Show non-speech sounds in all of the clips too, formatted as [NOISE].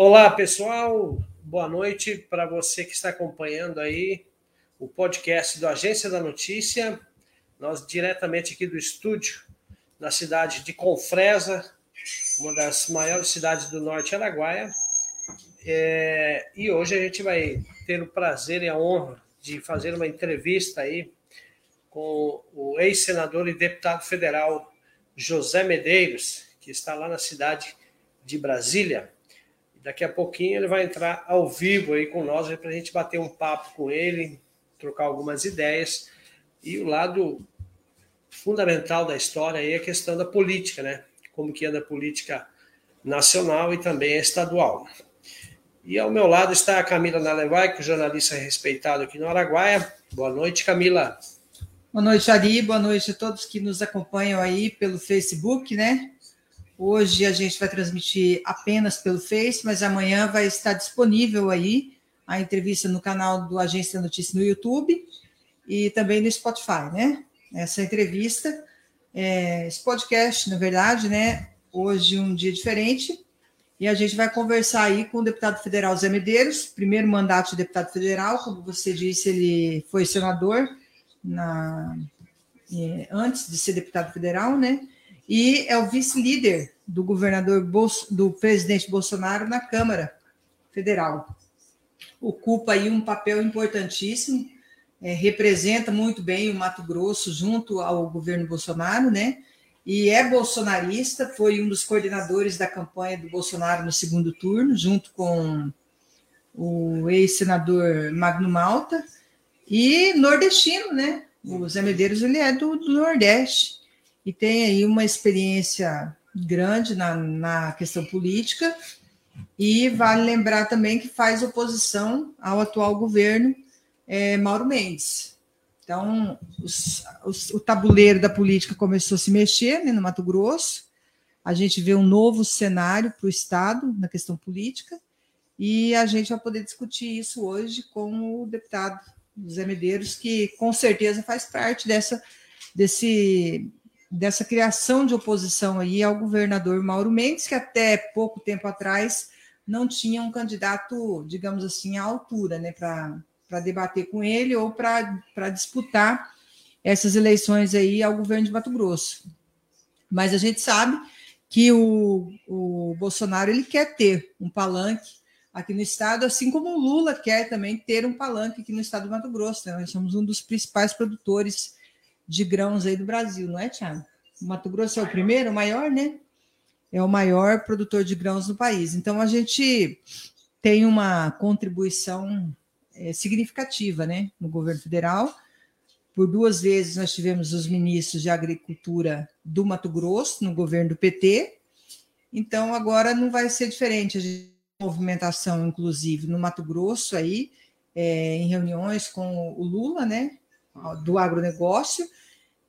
Olá, pessoal. Boa noite para você que está acompanhando aí o podcast do Agência da Notícia. Nós diretamente aqui do estúdio, na cidade de Confresa, uma das maiores cidades do norte Araguaia. É, e hoje a gente vai ter o prazer e a honra de fazer uma entrevista aí com o ex-senador e deputado federal José Medeiros, que está lá na cidade de Brasília. Daqui a pouquinho ele vai entrar ao vivo aí com nós para a gente bater um papo com ele, trocar algumas ideias. E o lado fundamental da história aí é a questão da política, né? Como que anda a política nacional e também estadual. E ao meu lado está a Camila Nalevai, que é jornalista respeitado aqui no Araguaia. Boa noite, Camila. Boa noite, Ari. Boa noite a todos que nos acompanham aí pelo Facebook, né? Hoje a gente vai transmitir apenas pelo Face, mas amanhã vai estar disponível aí a entrevista no canal do Agência Notícia no YouTube e também no Spotify, né? Essa entrevista, é, esse podcast, na verdade, né? Hoje um dia diferente e a gente vai conversar aí com o deputado federal Zé Medeiros, primeiro mandato de deputado federal, como você disse, ele foi senador na, é, antes de ser deputado federal, né? E é o vice-líder do governador do presidente Bolsonaro na Câmara Federal. Ocupa aí um papel importantíssimo, é, representa muito bem o Mato Grosso junto ao governo Bolsonaro, né? E é bolsonarista, foi um dos coordenadores da campanha do Bolsonaro no segundo turno, junto com o ex-senador Magno Malta, e nordestino, né? O Zé Medeiros ele é do, do Nordeste e tem aí uma experiência grande na, na questão política, e vale lembrar também que faz oposição ao atual governo é, Mauro Mendes. Então, os, os, o tabuleiro da política começou a se mexer né, no Mato Grosso, a gente vê um novo cenário para o Estado na questão política, e a gente vai poder discutir isso hoje com o deputado José Medeiros, que com certeza faz parte dessa, desse dessa criação de oposição aí ao governador Mauro Mendes, que até pouco tempo atrás não tinha um candidato, digamos assim, à altura, né, para debater com ele ou para disputar essas eleições aí ao governo de Mato Grosso. Mas a gente sabe que o, o Bolsonaro ele quer ter um palanque aqui no estado, assim como o Lula quer também ter um palanque aqui no estado do Mato Grosso. Né? Nós somos um dos principais produtores de grãos aí do Brasil, não é, Tiago? O Mato Grosso é o primeiro, o maior, né? É o maior produtor de grãos no país. Então, a gente tem uma contribuição é, significativa né, no governo federal. Por duas vezes nós tivemos os ministros de Agricultura do Mato Grosso, no governo do PT. Então, agora não vai ser diferente. A gente movimentação, inclusive, no Mato Grosso, aí, é, em reuniões com o Lula, né, do agronegócio.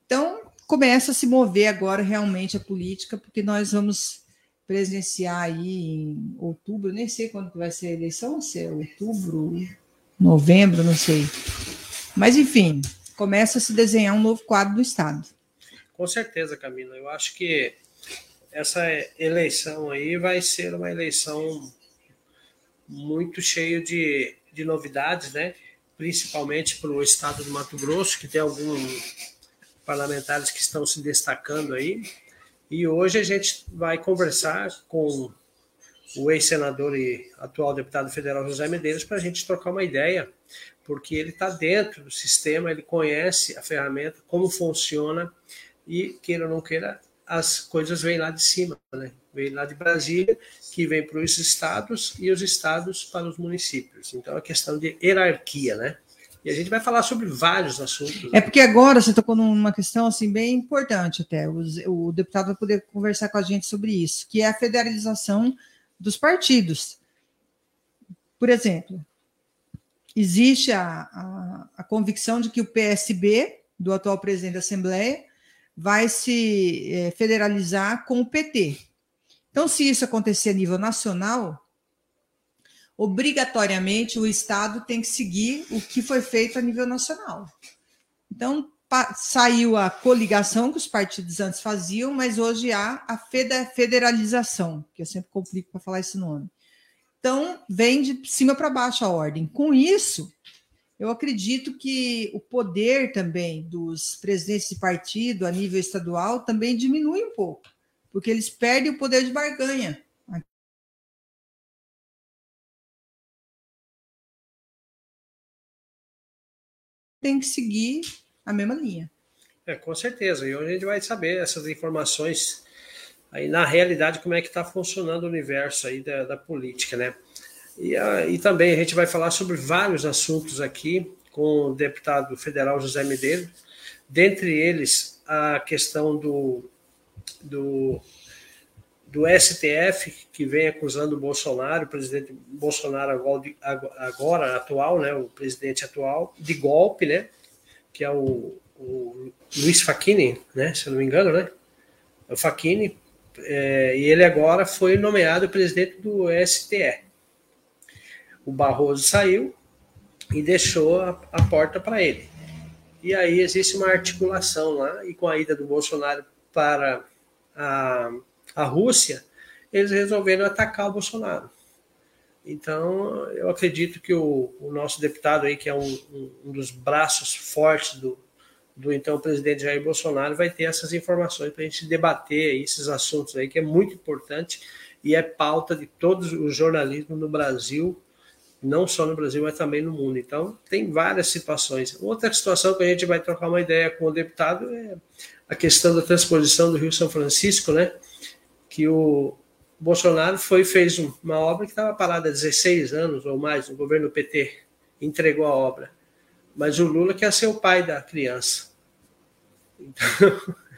Então, começa a se mover agora realmente a política, porque nós vamos presenciar aí em outubro, nem sei quando vai ser a eleição, se é outubro, novembro, não sei. Mas, enfim, começa a se desenhar um novo quadro do Estado. Com certeza, Camila. Eu acho que essa eleição aí vai ser uma eleição muito cheia de, de novidades, né? Principalmente para o estado do Mato Grosso, que tem alguns parlamentares que estão se destacando aí. E hoje a gente vai conversar com o ex-senador e atual deputado federal José Medeiros para a gente trocar uma ideia, porque ele está dentro do sistema, ele conhece a ferramenta, como funciona e, queira ou não queira, as coisas vêm lá de cima, né? Vem lá de Brasília, que vem para os estados e os estados para os municípios. Então, é questão de hierarquia, né? E a gente vai falar sobre vários assuntos. É porque agora você tocou numa questão assim bem importante até. O, o, deputado vai poder conversar com a gente sobre isso, que é a federalização dos partidos. Por exemplo, existe a, a, a convicção de que o PSB, do atual presidente da Assembleia, vai se é, federalizar com o PT. Então, se isso acontecer a nível nacional, obrigatoriamente o Estado tem que seguir o que foi feito a nível nacional. Então, saiu a coligação que os partidos antes faziam, mas hoje há a federalização, que eu sempre complico para falar esse nome. Então, vem de cima para baixo a ordem. Com isso, eu acredito que o poder também dos presidentes de partido a nível estadual também diminui um pouco, porque eles perdem o poder de barganha. Tem que seguir a mesma linha. É, com certeza. E hoje a gente vai saber essas informações aí na realidade como é que está funcionando o universo aí da, da política, né? E, a, e também a gente vai falar sobre vários assuntos aqui com o deputado federal José Medeiros, dentre eles a questão do, do, do STF, que vem acusando o Bolsonaro, o presidente Bolsonaro agora, agora atual, né, o presidente atual, de golpe, né, que é o, o Luiz Facchini, né, se eu não me engano, né, o Facchini, é, e ele agora foi nomeado presidente do STE. O Barroso saiu e deixou a, a porta para ele. E aí existe uma articulação lá, e com a ida do Bolsonaro para a, a Rússia, eles resolveram atacar o Bolsonaro. Então, eu acredito que o, o nosso deputado aí, que é um, um, dos braços fortes do, do então presidente Jair Bolsonaro vai ter essas informações para a gente debater esses assuntos aí, que é muito importante e é pauta de todo o jornalismo no Brasil, não só no Brasil, mas também no mundo. Então, tem várias situações. Outra situação que a gente vai trocar uma ideia com o deputado é a questão da transposição do Rio São Francisco, né? Que o Bolsonaro foi fez uma obra que estava parada há 16 anos ou mais, o governo PT entregou a obra. Mas o Lula quer ser o pai da criança. Então,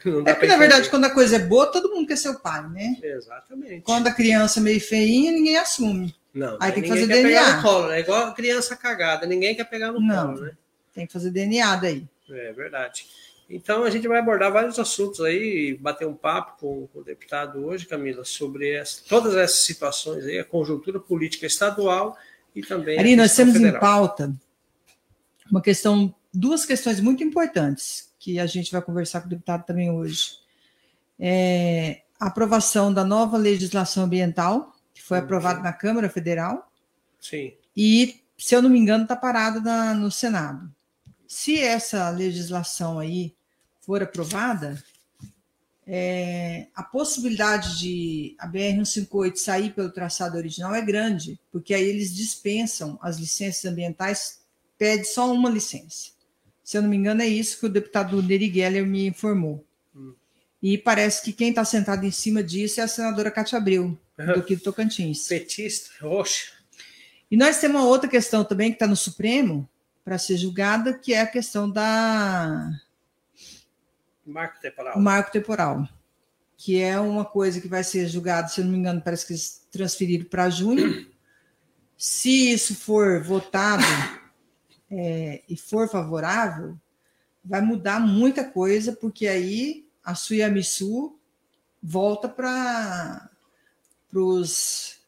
[LAUGHS] é porque, na verdade, quando a coisa é boa, todo mundo quer ser o pai, né? Exatamente. Quando a criança é meio feinha, ninguém assume. Não, aí tem que fazer DNA. Pegar no colo, né? Igual a criança cagada, ninguém quer pegar no Não, colo, né? Tem que fazer DNA daí. É verdade. Então a gente vai abordar vários assuntos aí, bater um papo com, com o deputado hoje, Camila, sobre essa, todas essas situações aí, a conjuntura política estadual e também. Ari, nós temos federal. em pauta uma questão, duas questões muito importantes que a gente vai conversar com o deputado também hoje. É, a aprovação da nova legislação ambiental, que foi uhum. aprovada na Câmara Federal. Sim. E, se eu não me engano, está parada no Senado. Se essa legislação aí for aprovada, é, a possibilidade de a BR-158 sair pelo traçado original é grande, porque aí eles dispensam as licenças ambientais, pede só uma licença. Se eu não me engano, é isso que o deputado Neri Geller me informou. Hum. E parece que quem está sentado em cima disso é a senadora Cátia Abreu, uhum. do Quito Tocantins. Petista, roxa. E nós temos uma outra questão também que está no Supremo para ser julgada, que é a questão da. Marco temporal. Marco temporal. Que é uma coisa que vai ser julgada, se eu não me engano, parece que eles transferiram para junho. [CLEARS THROAT] Se isso for votado é, e for favorável, vai mudar muita coisa, porque aí a Suyamisu volta para os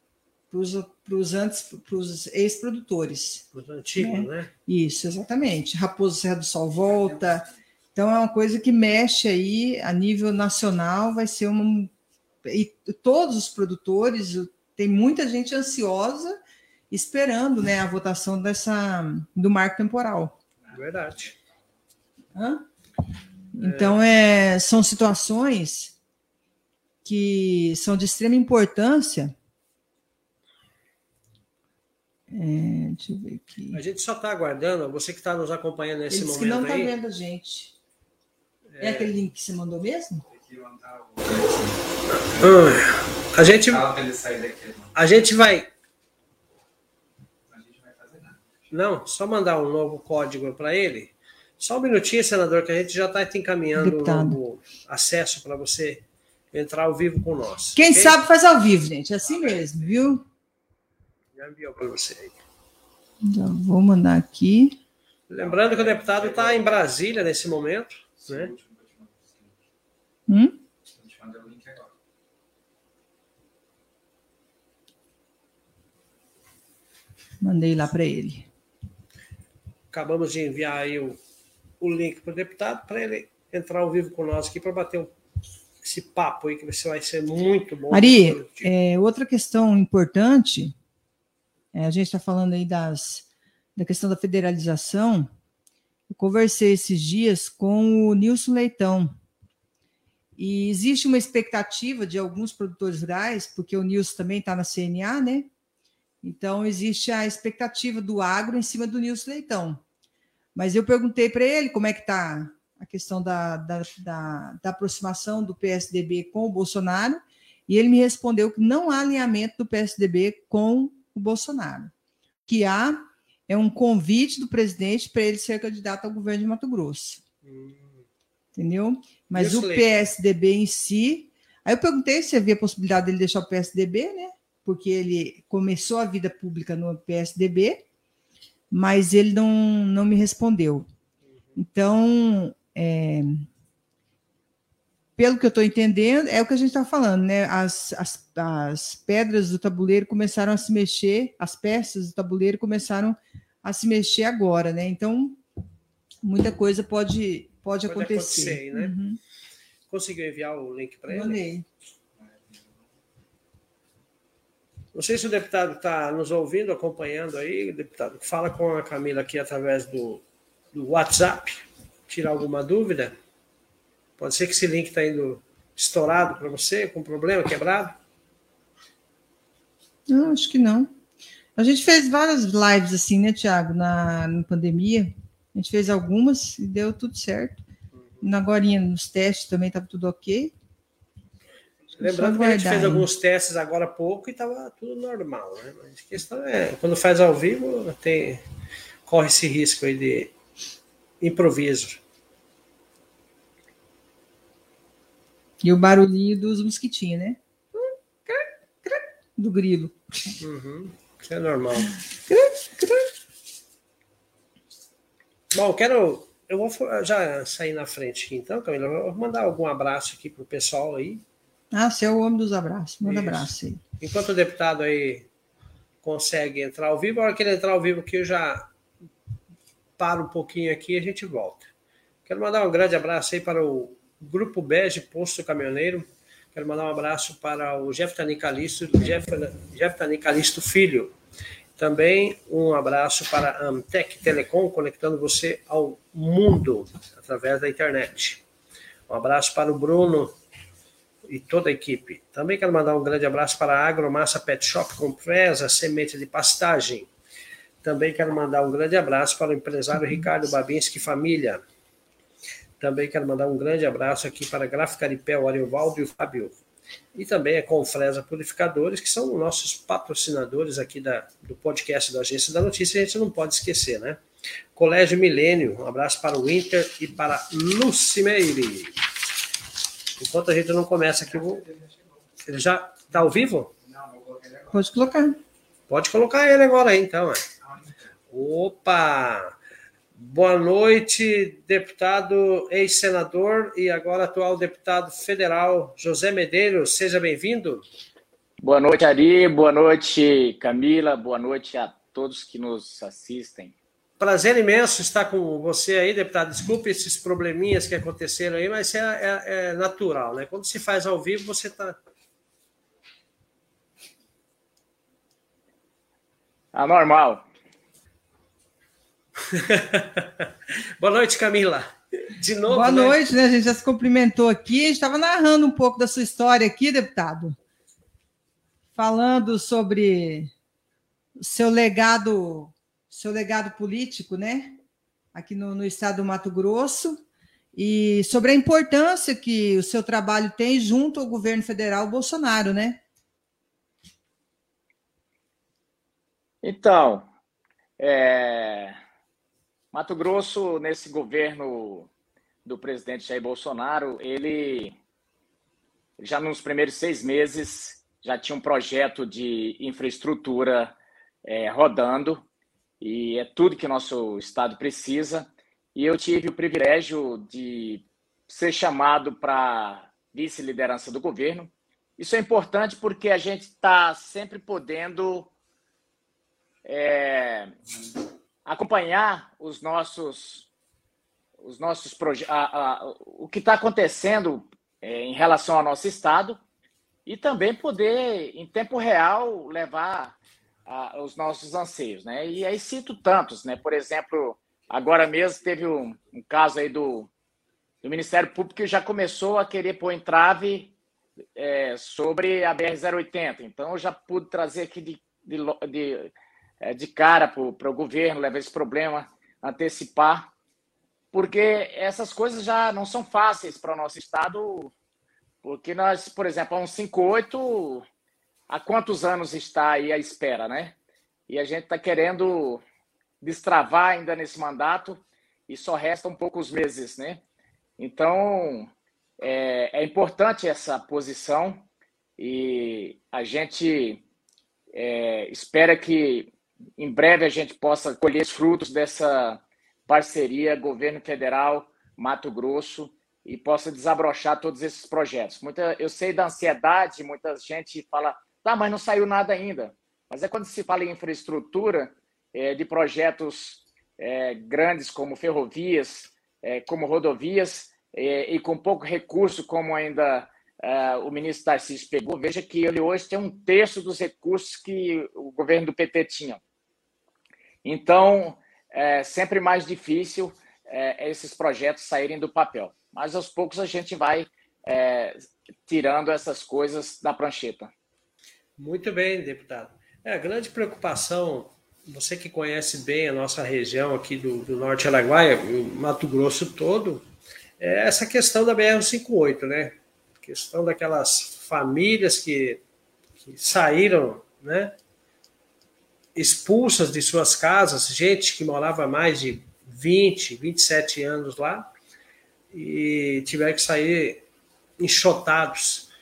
para antes para os ex-produtores. Os antigos, né? né? Isso, exatamente. Raposo Serra do Sol volta. Então é uma coisa que mexe aí a nível nacional, vai ser uma. E todos os produtores, tem muita gente ansiosa esperando né, a votação dessa, do marco temporal. Verdade. Hã? Então, é, são situações que são de extrema importância. É, deixa eu ver aqui. A gente só está aguardando, você que está nos acompanhando nesse Eles momento. que não está vendo a gente. É... aquele link que você mandou mesmo? a gente, a gente vai Não, só mandar um novo código para ele. Só um minutinho, senador, que a gente já está encaminhando o um novo acesso para você entrar ao vivo com nós. Quem okay? sabe faz ao vivo, gente. É assim mesmo, viu? Já enviou para você aí. Já vou mandar aqui. Lembrando que o deputado está em Brasília nesse momento. Né? Hum? Mandei lá para ele acabamos de enviar aí o, o link para o deputado para ele entrar ao vivo conosco aqui para bater um, esse papo aí que vai ser muito bom. Ari, é, outra questão importante É, a gente está falando aí das, da questão da federalização. Conversei esses dias com o Nilson Leitão. E existe uma expectativa de alguns produtores rurais, porque o Nilson também está na CNA, né? Então, existe a expectativa do agro em cima do Nilson Leitão. Mas eu perguntei para ele como é que está a questão da, da, da, da, aproximação do PSDB com o Bolsonaro, e ele me respondeu que não há alinhamento do PSDB com o Bolsonaro. Que há é um convite do presidente para ele ser candidato ao governo de Mato Grosso. Hum. Entendeu? Mas Isso o PSDB em si. Aí eu perguntei se havia possibilidade dele deixar o PSDB, né? Porque ele começou a vida pública no PSDB, mas ele não, não me respondeu. Então, é, pelo que eu estou entendendo, é o que a gente está falando, né? As, as, as pedras do tabuleiro começaram a se mexer, as peças do tabuleiro começaram a se mexer agora, né? Então, muita coisa pode, pode, pode acontecer. acontecer né? Uhum. Conseguiu enviar o link para ele? Mandei. Não sei se o deputado está nos ouvindo, acompanhando aí, deputado. Fala com a Camila aqui através do, do WhatsApp, tirar alguma dúvida. Pode ser que esse link está indo estourado para você, com problema, quebrado? Não, acho que não. A gente fez várias lives assim, né, Tiago, na, na pandemia. A gente fez algumas e deu tudo certo. Uhum. Agora, nos testes também estava tudo ok. Lembrando que a gente fez alguns testes agora há pouco e estava tudo normal, né? Mas a questão é, quando faz ao vivo, tem, corre esse risco aí de improviso. E o barulhinho dos mosquitinhos, né? Do grilo. Uhum. Isso é normal. Bom, quero. Eu vou já sair na frente aqui, então, Camila. Eu vou mandar algum abraço aqui pro pessoal aí. Ah, você é o homem dos abraços. Manda Isso. abraço aí. Enquanto o deputado aí consegue entrar ao vivo, a hora que ele entrar ao vivo aqui, eu já paro um pouquinho aqui e a gente volta. Quero mandar um grande abraço aí para o Grupo Bege Posto Caminhoneiro. Quero mandar um abraço para o Jeff, Jeff Tanicalisto Filho. Também um abraço para a Amtec Telecom, conectando você ao mundo através da internet. Um abraço para o Bruno e toda a equipe. Também quero mandar um grande abraço para a Agromassa Pet Shop Compresa, semente de pastagem. Também quero mandar um grande abraço para o empresário Ricardo Babinski Família. Também quero mandar um grande abraço aqui para a Gráfica Aripé, o Ariovaldo e o Fábio. E também a Confresa Purificadores, que são nossos patrocinadores aqui da, do podcast da Agência da Notícia, a gente não pode esquecer, né? Colégio Milênio, um abraço para o Winter e para Lucimeire. Enquanto a gente não começa aqui, vou... ele já está ao vivo? Pode colocar. Pode colocar ele agora então. É. Opa! Boa noite, deputado ex-senador e agora atual deputado federal José Medeiros. Seja bem-vindo. Boa noite, Ari. Boa noite, Camila. Boa noite a todos que nos assistem. Prazer imenso estar com você aí, deputado. Desculpe esses probleminhas que aconteceram aí, mas é, é, é natural, né? Quando se faz ao vivo, você está. Anormal. [LAUGHS] Boa noite, Camila. De novo. Boa né? noite, né? A gente já se cumprimentou aqui. A gente estava narrando um pouco da sua história aqui, deputado. Falando sobre o seu legado, seu legado político, né? Aqui no, no estado do Mato Grosso. E sobre a importância que o seu trabalho tem junto ao governo federal Bolsonaro, né? Então, é, Mato Grosso, nesse governo do presidente Jair Bolsonaro, ele já nos primeiros seis meses já tinha um projeto de infraestrutura é, rodando e é tudo que nosso estado precisa. E eu tive o privilégio de ser chamado para vice-liderança do governo. Isso é importante porque a gente está sempre podendo é, acompanhar os nossos os nossos projetos, o que está acontecendo é, em relação ao nosso estado e também poder em tempo real levar a, os nossos anseios, né? E aí cito tantos, né? Por exemplo, agora mesmo teve um, um caso aí do, do Ministério Público que já começou a querer pôr entrave é, sobre a BR-080. Então, eu já pude trazer aqui de, de, de, de cara para o governo, levar esse problema, antecipar, porque essas coisas já não são fáceis para o nosso Estado, porque nós, por exemplo, a 158 há quantos anos está aí à espera, né? E a gente está querendo destravar ainda nesse mandato e só restam poucos meses, né? Então, é, é importante essa posição e a gente é, espera que em breve a gente possa colher os frutos dessa parceria governo federal, Mato Grosso e possa desabrochar todos esses projetos. Muita, eu sei da ansiedade, muita gente fala Tá, mas não saiu nada ainda. Mas é quando se fala em infraestrutura é, de projetos é, grandes como ferrovias, é, como rodovias, é, e com pouco recurso, como ainda é, o ministro Tarcísio pegou, veja que ele hoje tem um terço dos recursos que o governo do PT tinha. Então, é sempre mais difícil é, esses projetos saírem do papel. Mas aos poucos a gente vai é, tirando essas coisas da prancheta. Muito bem, deputado. É, a grande preocupação, você que conhece bem a nossa região aqui do, do Norte Araguaia, o Mato Grosso todo, é essa questão da BR-58, né? Questão daquelas famílias que, que saíram, né? Expulsas de suas casas, gente que morava mais de 20, 27 anos lá, e tiveram que sair enxotados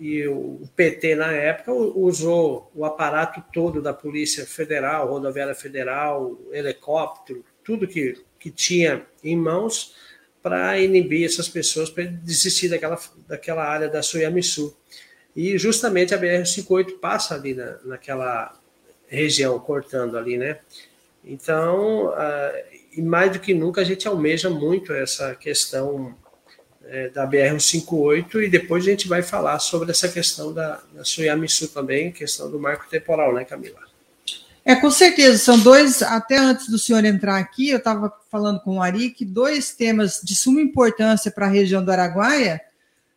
e o PT, na época, usou o aparato todo da Polícia Federal, Rodoviária Federal, helicóptero, tudo que, que tinha em mãos para inibir essas pessoas, para desistir daquela, daquela área da Suyamisu. E justamente a BR-58 passa ali na, naquela região, cortando ali, né? Então, uh, e mais do que nunca, a gente almeja muito essa questão é, da BR-158 e depois a gente vai falar sobre essa questão da, da Suyamisu também, questão do marco temporal, né, Camila? É, com certeza, são dois, até antes do senhor entrar aqui, eu estava falando com o Ari, que dois temas de suma importância para a região do Araguaia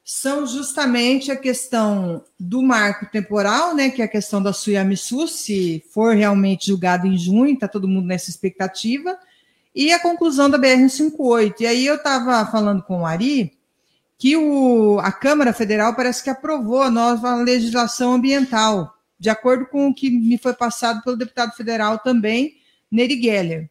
são justamente a questão do marco temporal, né, que é a questão da Suyamisu, se for realmente julgado em junho, está todo mundo nessa expectativa, e a conclusão da BR-58. E aí eu estava falando com o Ari, que o, a Câmara Federal parece que aprovou a nova legislação ambiental, de acordo com o que me foi passado pelo deputado federal também, Neri Geller.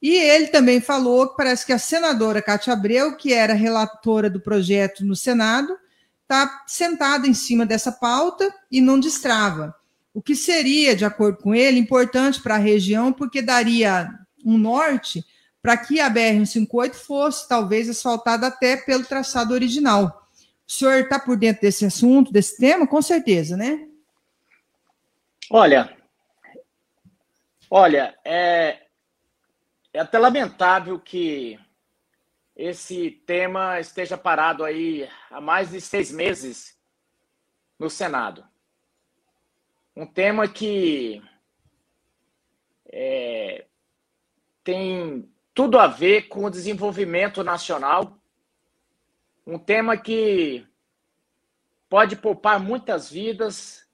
E ele também falou que parece que a senadora Cátia Abreu, que era relatora do projeto no Senado, está sentada em cima dessa pauta e não destrava. O que seria, de acordo com ele, importante para a região, porque daria um norte para que a BR-158 fosse talvez asfaltada até pelo traçado original. O senhor está por dentro desse assunto, desse tema? Com certeza, né? Olha, olha, é, é até lamentável que esse tema esteja parado aí há mais de seis meses no Senado. Um tema que é, tem tudo a ver com o desenvolvimento nacional. Um tema que pode poupar muitas vidas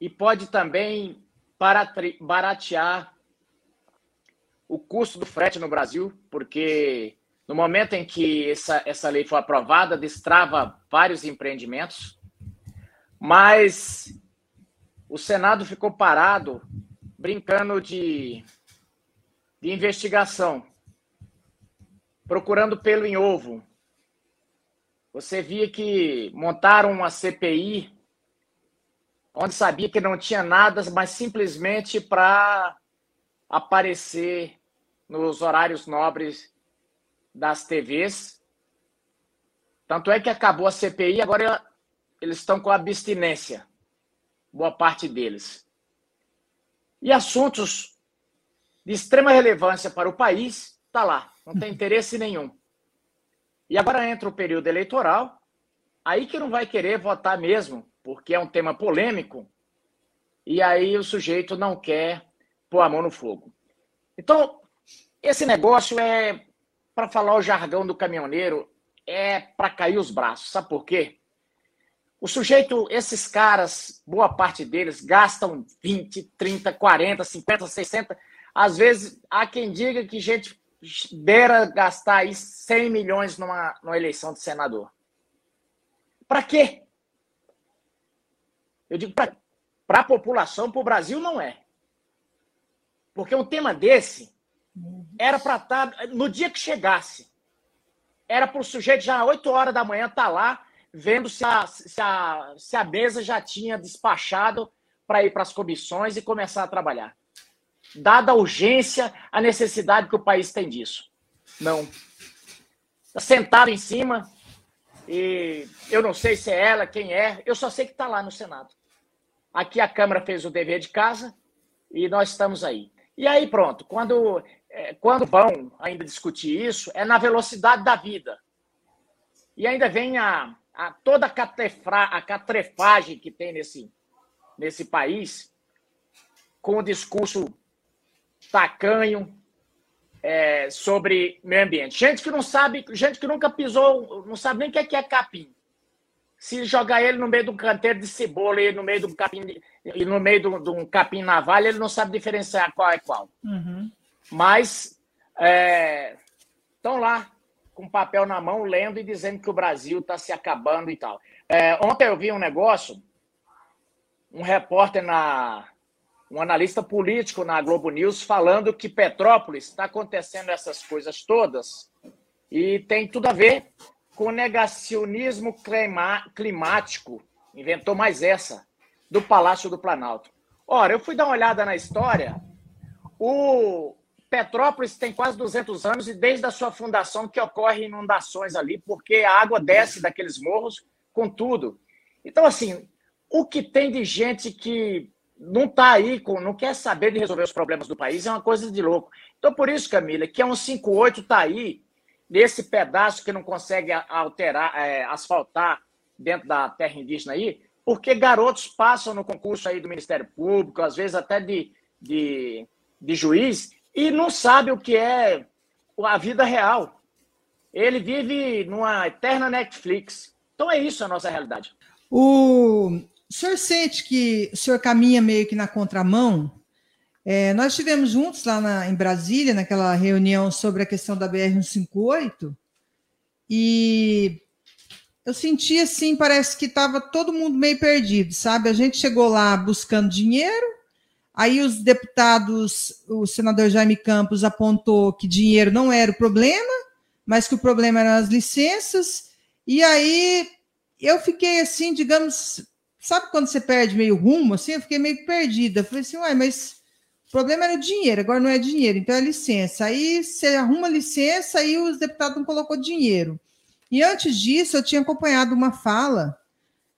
e pode também baratear o custo do frete no Brasil, porque no momento em que essa, essa lei foi aprovada, destrava vários empreendimentos, mas o Senado ficou parado brincando de, de investigação procurando pelo em ovo. Você via que montaram uma CPI onde sabia que não tinha nada, mas simplesmente para aparecer nos horários nobres das TVs. Tanto é que acabou a CPI, agora eles estão com abstinência, boa parte deles. E assuntos de extrema relevância para o país, está lá. Não tem [LAUGHS] interesse nenhum. E agora entra o período eleitoral, aí que não vai querer votar mesmo, porque é um tema polêmico e aí o sujeito não quer pôr a mão no fogo. Então, esse negócio é, para falar o jargão do caminhoneiro, é para cair os braços. Sabe por quê? O sujeito, esses caras, boa parte deles, gastam 20, 30, 40, 50, 60. Às vezes, há quem diga que gente beira gastar aí 100 milhões numa, numa eleição de senador. Para quê? Eu digo para a população, para o Brasil, não é. Porque um tema desse era para estar, tá, no dia que chegasse, era para o sujeito já 8 horas da manhã estar tá lá, vendo se a, se, a, se a mesa já tinha despachado para ir para as comissões e começar a trabalhar. Dada a urgência, a necessidade que o país tem disso. Não. Está sentado em cima, e eu não sei se é ela, quem é, eu só sei que está lá no Senado. Aqui a Câmara fez o dever de casa e nós estamos aí. E aí, pronto, quando, quando vão ainda discutir isso, é na velocidade da vida. E ainda vem a, a toda a, catrefra, a catrefagem que tem nesse, nesse país, com o discurso tacanho é, sobre meio ambiente. Gente que não sabe, gente que nunca pisou, não sabe nem o que é, é capim se jogar ele no meio de um canteiro de cebola e no meio de um capim e no meio de um, de um capim navalha, ele não sabe diferenciar qual é qual. Uhum. Mas estão é, lá com papel na mão, lendo e dizendo que o Brasil está se acabando e tal. É, ontem eu vi um negócio, um repórter na um analista político na Globo News falando que Petrópolis está acontecendo essas coisas todas e tem tudo a ver com negacionismo climático, inventou mais essa, do Palácio do Planalto. Ora, eu fui dar uma olhada na história. O Petrópolis tem quase 200 anos e desde a sua fundação que ocorrem inundações ali, porque a água desce daqueles morros com tudo. Então, assim, o que tem de gente que não está aí, não quer saber de resolver os problemas do país, é uma coisa de louco. Então, por isso, Camila, que é um 58 está aí nesse pedaço que não consegue alterar, é, asfaltar dentro da terra indígena aí, porque garotos passam no concurso aí do Ministério Público, às vezes até de, de, de juiz, e não sabe o que é a vida real. Ele vive numa eterna Netflix. Então é isso a nossa realidade. O senhor sente que o senhor caminha meio que na contramão é, nós estivemos juntos lá na, em Brasília, naquela reunião sobre a questão da BR-158, e eu senti assim, parece que estava todo mundo meio perdido, sabe? A gente chegou lá buscando dinheiro, aí os deputados, o senador Jaime Campos apontou que dinheiro não era o problema, mas que o problema eram as licenças, e aí eu fiquei assim, digamos, sabe quando você perde meio rumo, assim? Eu fiquei meio perdida. falei assim, uai, mas o problema era o dinheiro, agora não é dinheiro, então é licença. Aí você arruma licença e os deputados não colocou dinheiro. E antes disso, eu tinha acompanhado uma fala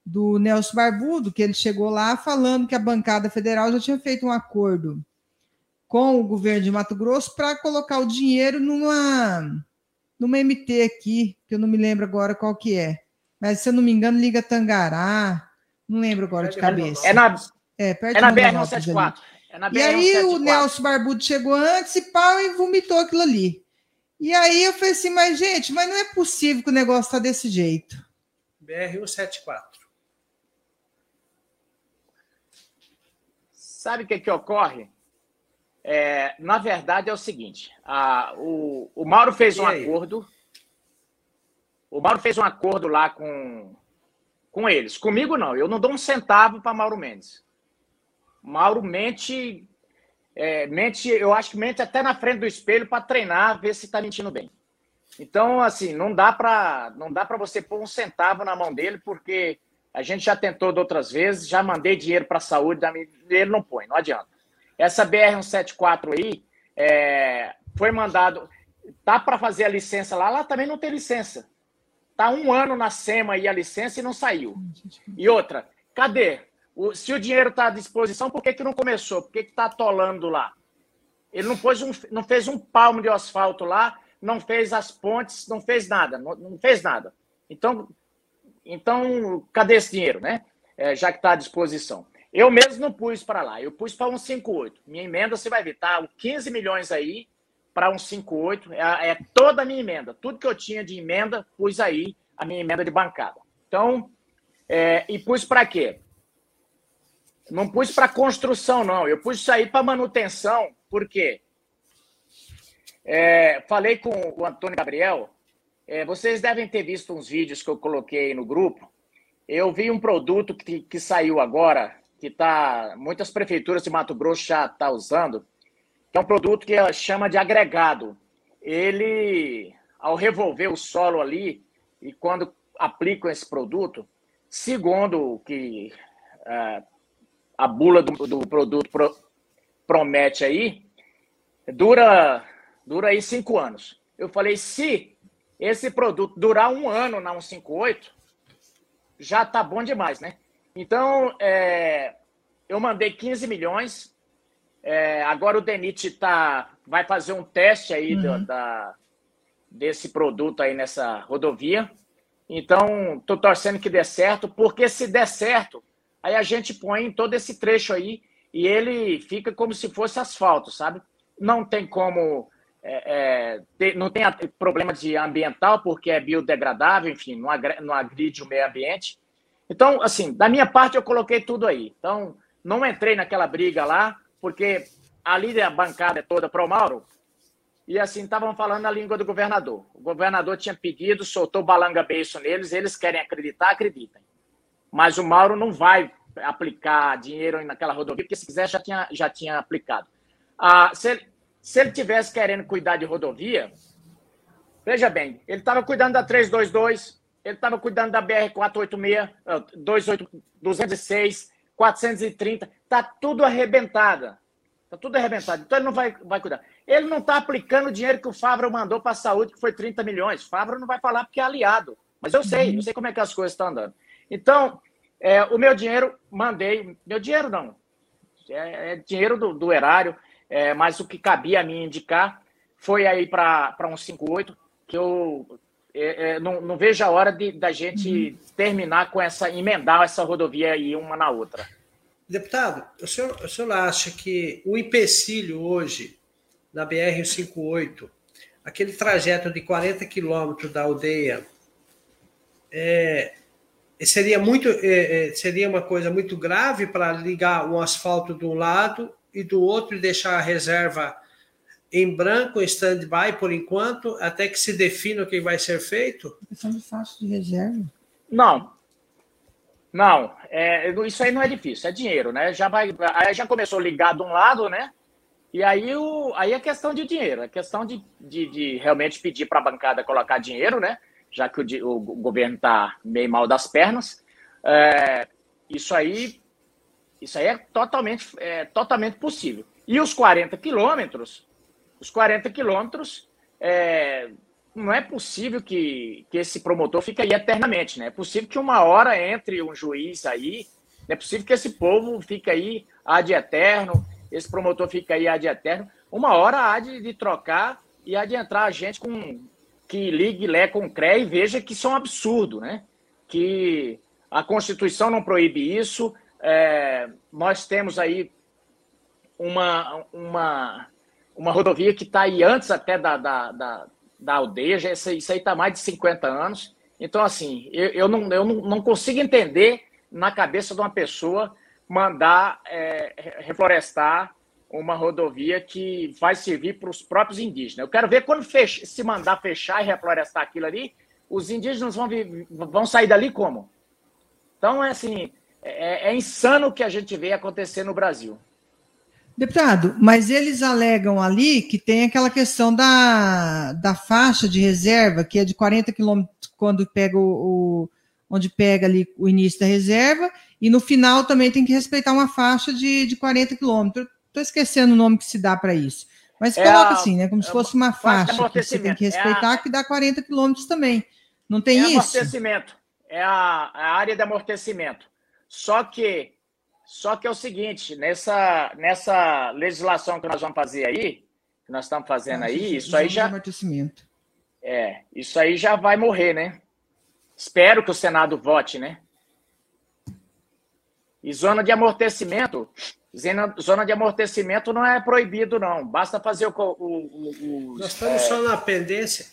do Nelson Barbudo, que ele chegou lá falando que a bancada federal já tinha feito um acordo com o governo de Mato Grosso para colocar o dinheiro numa numa MT aqui, que eu não me lembro agora qual que é. Mas se eu não me engano, liga Tangará, não lembro agora de cabeça. É na é, perto é na BR 174. É e aí o Nelson Barbudo chegou antes e pau e vomitou aquilo ali. E aí eu falei assim, mas gente, mas não é possível que o negócio está desse jeito. BR-174. Sabe o que, que ocorre? É, na verdade é o seguinte: a, o, o Mauro fez um acordo. O Mauro fez um acordo lá com, com eles. Comigo não, eu não dou um centavo para Mauro Mendes. Mauro mente, é, mente, eu acho que mente até na frente do espelho para treinar, ver se está mentindo bem. Então, assim, não dá para não dá para você pôr um centavo na mão dele, porque a gente já tentou de outras vezes, já mandei dinheiro para a saúde, ele não põe, não adianta. Essa BR-174 aí é, foi mandado, tá para fazer a licença lá, lá também não tem licença. Tá um ano na SEMA aí a licença e não saiu. E outra, cadê? O, se o dinheiro está à disposição, por que, que não começou? Por que está atolando lá? Ele não, pôs um, não fez um palmo de asfalto lá, não fez as pontes, não fez nada, não, não fez nada. Então, então, cadê esse dinheiro, né? É, já que está à disposição. Eu mesmo não pus para lá, eu pus para 158. Minha emenda, você vai ver, tá 15 milhões aí para 158, é, é toda a minha emenda. Tudo que eu tinha de emenda, pus aí a minha emenda de bancada. Então, é, e pus para quê? Não pus para construção, não. Eu pus isso aí para manutenção, por quê? É, falei com o Antônio Gabriel. É, vocês devem ter visto uns vídeos que eu coloquei no grupo. Eu vi um produto que, que saiu agora, que tá muitas prefeituras de Mato Grosso já tá usando, que é um produto que chama de agregado. Ele, ao revolver o solo ali e quando aplicam esse produto, segundo o que é, a bula do, do produto pro, promete aí, dura, dura aí cinco anos. Eu falei, se esse produto durar um ano na 158, já tá bom demais, né? Então, é, eu mandei 15 milhões. É, agora o Denit tá, vai fazer um teste aí uhum. do, da, desse produto aí nessa rodovia. Então, estou torcendo que dê certo, porque se der certo, aí a gente põe todo esse trecho aí e ele fica como se fosse asfalto, sabe? Não tem como. É, é, não tem problema de ambiental, porque é biodegradável, enfim, não, agre, não agride o meio ambiente. Então, assim, da minha parte, eu coloquei tudo aí. Então, não entrei naquela briga lá, porque ali a bancada é toda pro Mauro, e assim, estavam falando a língua do governador. O governador tinha pedido, soltou balanga beijo neles, eles querem acreditar, acreditem. Mas o Mauro não vai aplicar dinheiro naquela rodovia, porque se quiser já tinha, já tinha aplicado. Ah, se, se ele tivesse querendo cuidar de rodovia, veja bem, ele estava cuidando da 322, ele estava cuidando da BR-486, 206, 430, está tudo arrebentada. Está tudo arrebentado. Então ele não vai, vai cuidar. Ele não está aplicando o dinheiro que o Fávaro mandou para a saúde, que foi 30 milhões. Fávaro não vai falar porque é aliado. Mas eu sei, eu sei como é que as coisas estão andando. Então, é, o meu dinheiro, mandei. Meu dinheiro não. É, é dinheiro do, do erário, é, mas o que cabia a mim indicar foi aí para um 58, que eu é, é, não, não, vejo a hora de, da gente uhum. terminar com essa, emendar essa rodovia aí uma na outra. Deputado, o senhor, o senhor acha que o empecilho hoje na BR-158, aquele trajeto de 40 quilômetros da aldeia, é, seria, muito, é, é, seria uma coisa muito grave para ligar um asfalto de um lado e do outro e deixar a reserva em branco, em stand-by por enquanto, até que se defina o que vai ser feito? Questão de faixa de reserva. Não, não, é, isso aí não é difícil, é dinheiro, né? Já vai, aí já começou ligado de um lado, né? E aí, o, aí é questão de dinheiro, é questão de, de, de realmente pedir para a bancada colocar dinheiro, né? Já que o, o governo está meio mal das pernas. É, isso aí, isso aí é totalmente, é totalmente possível. E os 40 quilômetros, os 40 quilômetros, é, não é possível que, que esse promotor fique aí eternamente, né? É possível que uma hora entre um juiz aí, é possível que esse povo fique aí ad eterno, esse promotor fique aí ad eterno. Uma hora há de, de trocar e há de entrar a gente com que ligue Lé com CRE e veja que isso é um absurdo, né? Que a Constituição não proíbe isso. É, nós temos aí uma, uma, uma rodovia que está aí antes até da, da, da da aldeia, isso aí está mais de 50 anos. Então, assim, eu, eu, não, eu não, consigo entender na cabeça de uma pessoa mandar é, reflorestar uma rodovia que vai servir para os próprios indígenas. Eu quero ver quando fecha, se mandar fechar e reflorestar aquilo ali, os indígenas vão, vão sair dali como? Então, é assim, é, é insano o que a gente vê acontecer no Brasil. Deputado, mas eles alegam ali que tem aquela questão da, da faixa de reserva, que é de 40 quilômetros quando pega o, o, onde pega ali o início da reserva, e no final também tem que respeitar uma faixa de, de 40 quilômetros. Estou esquecendo o nome que se dá para isso. Mas é coloca a, assim, né? Como é se fosse uma faixa que você tem que respeitar, é a, que dá 40 quilômetros também. Não tem é isso? Amortecimento. É a, a área de amortecimento. Só que só que é o seguinte, nessa, nessa legislação que nós vamos fazer aí, que nós estamos fazendo aí, isso aí já. É, isso aí já vai morrer, né? Espero que o Senado vote, né? E zona de amortecimento, zona de amortecimento não é proibido, não. Basta fazer o. o, o Nós estamos é... só na pendência.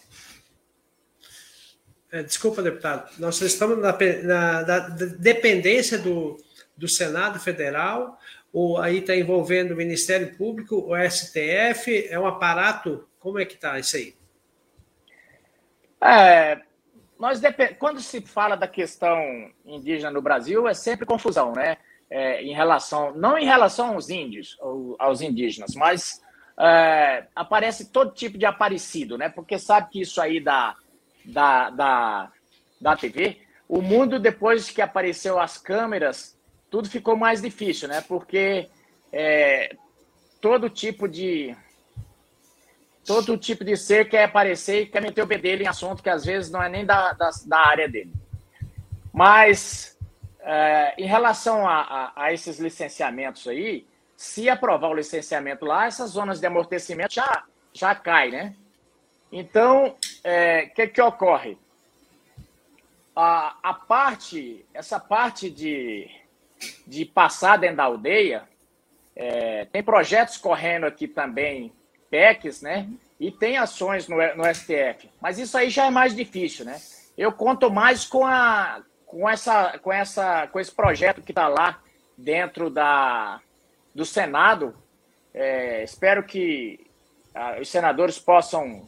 É, desculpa, deputado. Nós estamos na, na, na dependência do, do Senado Federal, ou aí está envolvendo o Ministério Público, o STF, é um aparato. Como é que está isso aí? É, nós quando se fala da questão indígena no Brasil, é sempre confusão, né? É, em relação, não em relação aos índios, ou aos indígenas, mas é, aparece todo tipo de aparecido, né? Porque sabe que isso aí da, da, da, da TV, o mundo depois que apareceu as câmeras, tudo ficou mais difícil, né? Porque é, todo tipo de todo tipo de ser quer aparecer e quer meter o B dele em assunto que às vezes não é nem da, da, da área dele. Mas, é, em relação a, a, a, esses licenciamentos aí, se aprovar o licenciamento lá, essas zonas de amortecimento já, já cai, né? Então, o é, que, que ocorre? A, a parte, essa parte de, de passar dentro da aldeia, é, tem projetos correndo aqui também PECs, né? E tem ações no, no STF. Mas isso aí já é mais difícil, né? Eu conto mais com, a, com, essa, com, essa, com esse projeto que está lá dentro da, do Senado. É, espero que ah, os senadores possam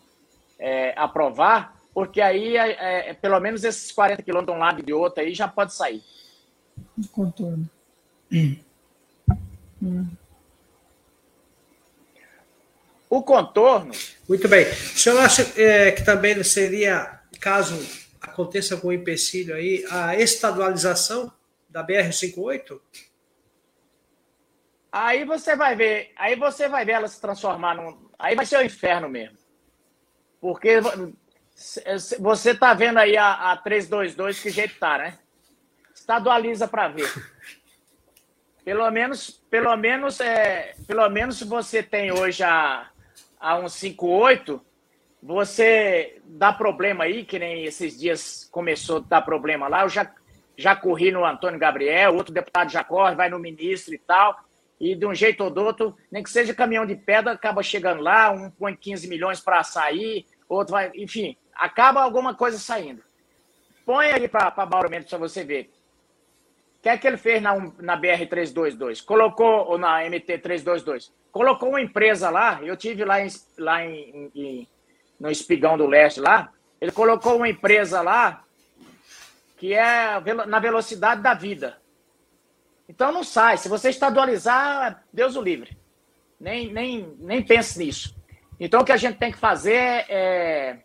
é, aprovar, porque aí é, é pelo menos esses 40 quilômetros de um lado e de outro aí já pode sair. Contorno. Hum. Hum. O contorno. Muito bem. O senhor acha é, que também seria, caso aconteça algum empecilho aí, a estadualização da BR-58? Aí você vai ver, aí você vai ver ela se transformar num. Aí vai ser o inferno mesmo. Porque você tá vendo aí a, a 322 que jeito tá, né? Estadualiza para ver. Pelo menos, pelo menos, é, pelo menos se você tem hoje a, a 158, você dá problema aí, que nem esses dias começou a dar problema lá. Eu já, já corri no Antônio Gabriel, outro deputado já corre, vai no ministro e tal. E de um jeito ou do outro, nem que seja caminhão de pedra, acaba chegando lá, um põe 15 milhões para sair, outro vai. Enfim, acaba alguma coisa saindo. Põe aí para Mauro Mendes para você ver. O que é que ele fez na, na BR-322? Colocou, ou na MT-322? colocou uma empresa lá, eu tive lá, em, lá em, em, no Espigão do Leste lá, ele colocou uma empresa lá que é na velocidade da vida. Então não sai. Se você estadualizar, Deus o livre. Nem, nem, nem pense nisso. Então o que a gente tem que fazer é,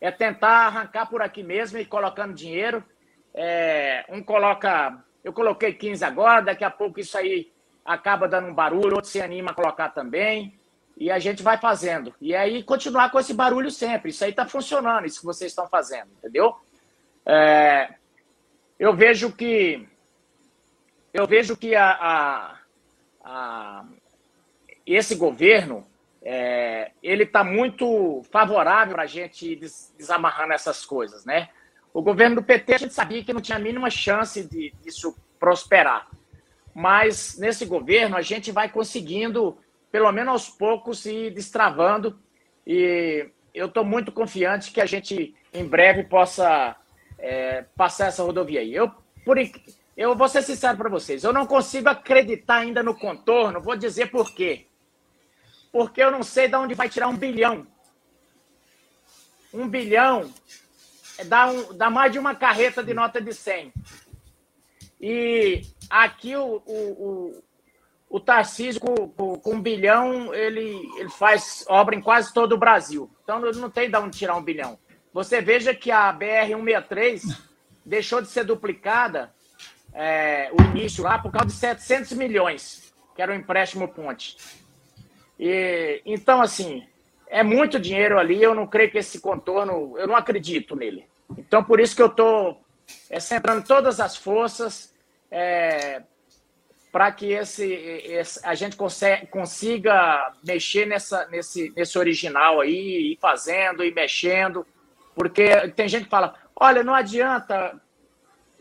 é tentar arrancar por aqui mesmo e colocando dinheiro. É, um coloca. Eu coloquei 15 agora, daqui a pouco isso aí acaba dando um barulho, outro se anima a colocar também, e a gente vai fazendo. E aí continuar com esse barulho sempre. Isso aí está funcionando, isso que vocês estão fazendo, entendeu? É, eu vejo que eu vejo que a, a, a esse governo é, ele está muito favorável para a gente des, desamarrando essas coisas, né? O governo do PT a gente sabia que não tinha a mínima chance de disso prosperar mas nesse governo a gente vai conseguindo, pelo menos aos poucos, ir destravando. E eu estou muito confiante que a gente em breve possa é, passar essa rodovia aí. Eu, por, eu vou ser sincero para vocês, eu não consigo acreditar ainda no contorno, vou dizer por quê. Porque eu não sei de onde vai tirar um bilhão. Um bilhão dá, um, dá mais de uma carreta de nota de 100. E aqui o, o, o, o Tarcísio, com, com, com, um bilhão, ele, ele faz obra em quase todo o Brasil. Então não tem de onde tirar um bilhão. Você veja que a BR-163 deixou de ser duplicada é, o início lá por causa de 700 milhões, que era o empréstimo ponte. E, então, assim, é muito dinheiro ali. Eu não creio que esse contorno, eu não acredito nele. Então, por isso que eu estou é, centrando todas as forças é, para que esse, esse, a gente consiga, consiga mexer nessa, nesse, nesse original aí, ir fazendo, e mexendo, porque tem gente que fala, olha, não adianta,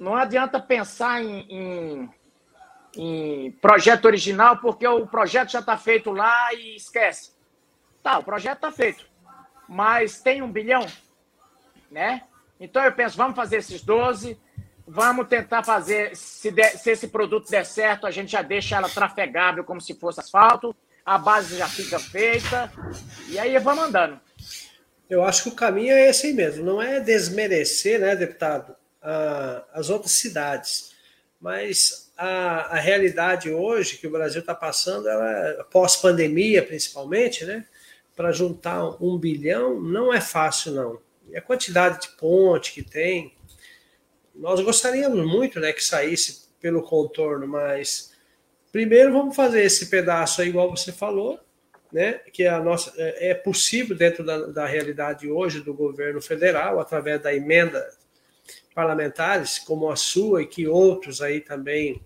não adianta pensar em, em, em projeto original porque o projeto já está feito lá e esquece. Tá, o projeto está feito, mas tem um bilhão, né? Então eu penso, vamos fazer esses 12, vamos tentar fazer, se, se esse produto der certo, a gente já deixa ela trafegável como se fosse asfalto, a base já fica feita, e aí vamos andando. Eu acho que o caminho é esse aí mesmo, não é desmerecer, né, deputado, as outras cidades, mas a, a realidade hoje que o Brasil está passando, ela, pós-pandemia principalmente, né, para juntar um bilhão não é fácil, não. E a quantidade de ponte que tem, nós gostaríamos muito né, que saísse pelo contorno, mas primeiro vamos fazer esse pedaço aí, igual você falou, né, que a nossa, é, é possível dentro da, da realidade hoje do governo federal, através da emenda parlamentares, como a sua e que outros aí também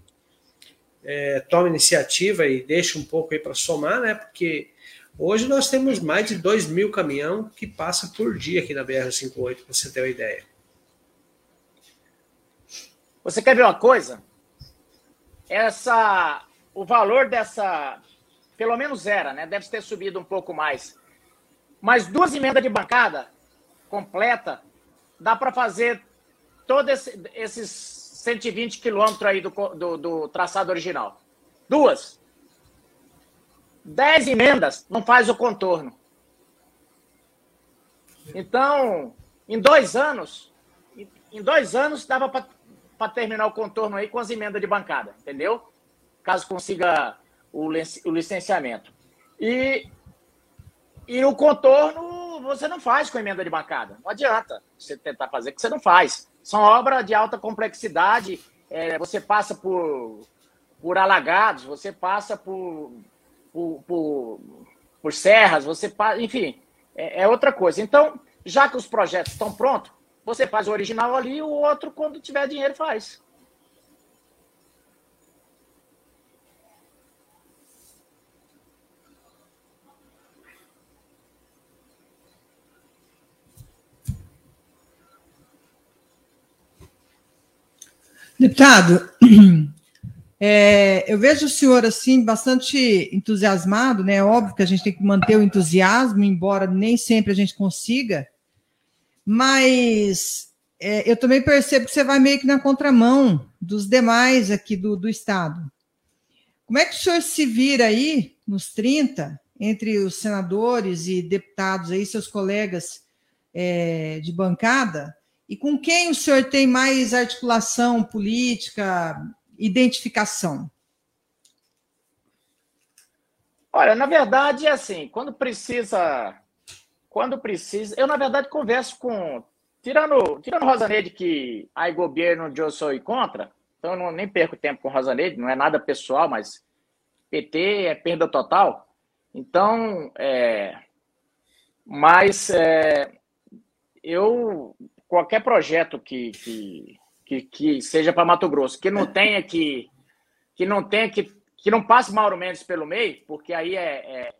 é, tomem iniciativa e deixem um pouco aí para somar, né, porque Hoje nós temos mais de 2 mil caminhão que passa por dia aqui na BR-58, para você ter uma ideia. Você quer ver uma coisa? Essa, o valor dessa, pelo menos era, né? Deve ter subido um pouco mais. Mas duas emendas de bancada completa, dá para fazer todos esse, esses 120 quilômetros aí do, do, do traçado original. Duas. 10 emendas não faz o contorno. Então, em dois anos, em dois anos dava para terminar o contorno aí com as emendas de bancada, entendeu? Caso consiga o, o licenciamento. E, e o contorno você não faz com emenda de bancada. Não adianta você tentar fazer, que você não faz. São obras de alta complexidade. É, você passa por, por alagados, você passa por por, por, por serras, você faz, enfim, é, é, outra coisa. Então, já que os projetos estão prontos, você faz o original ali, o outro, quando tiver dinheiro, faz. Deputado, [CLEARS THROAT] é, eu vejo o senhor assim bastante entusiasmado, né? É óbvio que a gente tem que manter o entusiasmo, embora nem sempre a gente consiga, mas é, eu também percebo que você vai meio que na contramão dos demais aqui do, do Estado. Como é que o senhor se vira aí, nos 30, entre os senadores e deputados aí, seus colegas é, de bancada, e com quem o senhor tem mais articulação política, identificação? Olha, na verdade, é assim, quando precisa. Quando precisa. Eu, na verdade, converso com. Tirando, tirando Rosaneide, que aí governo eu sou contra, então eu não, nem perco tempo com Rosaneide, não é nada pessoal, mas PT é perda total. Então, é, mas é, eu qualquer projeto que, que, que, que seja para Mato Grosso, que não tenha que que não tenha que que não passe Mauro Mendes pelo meio, porque aí é, é,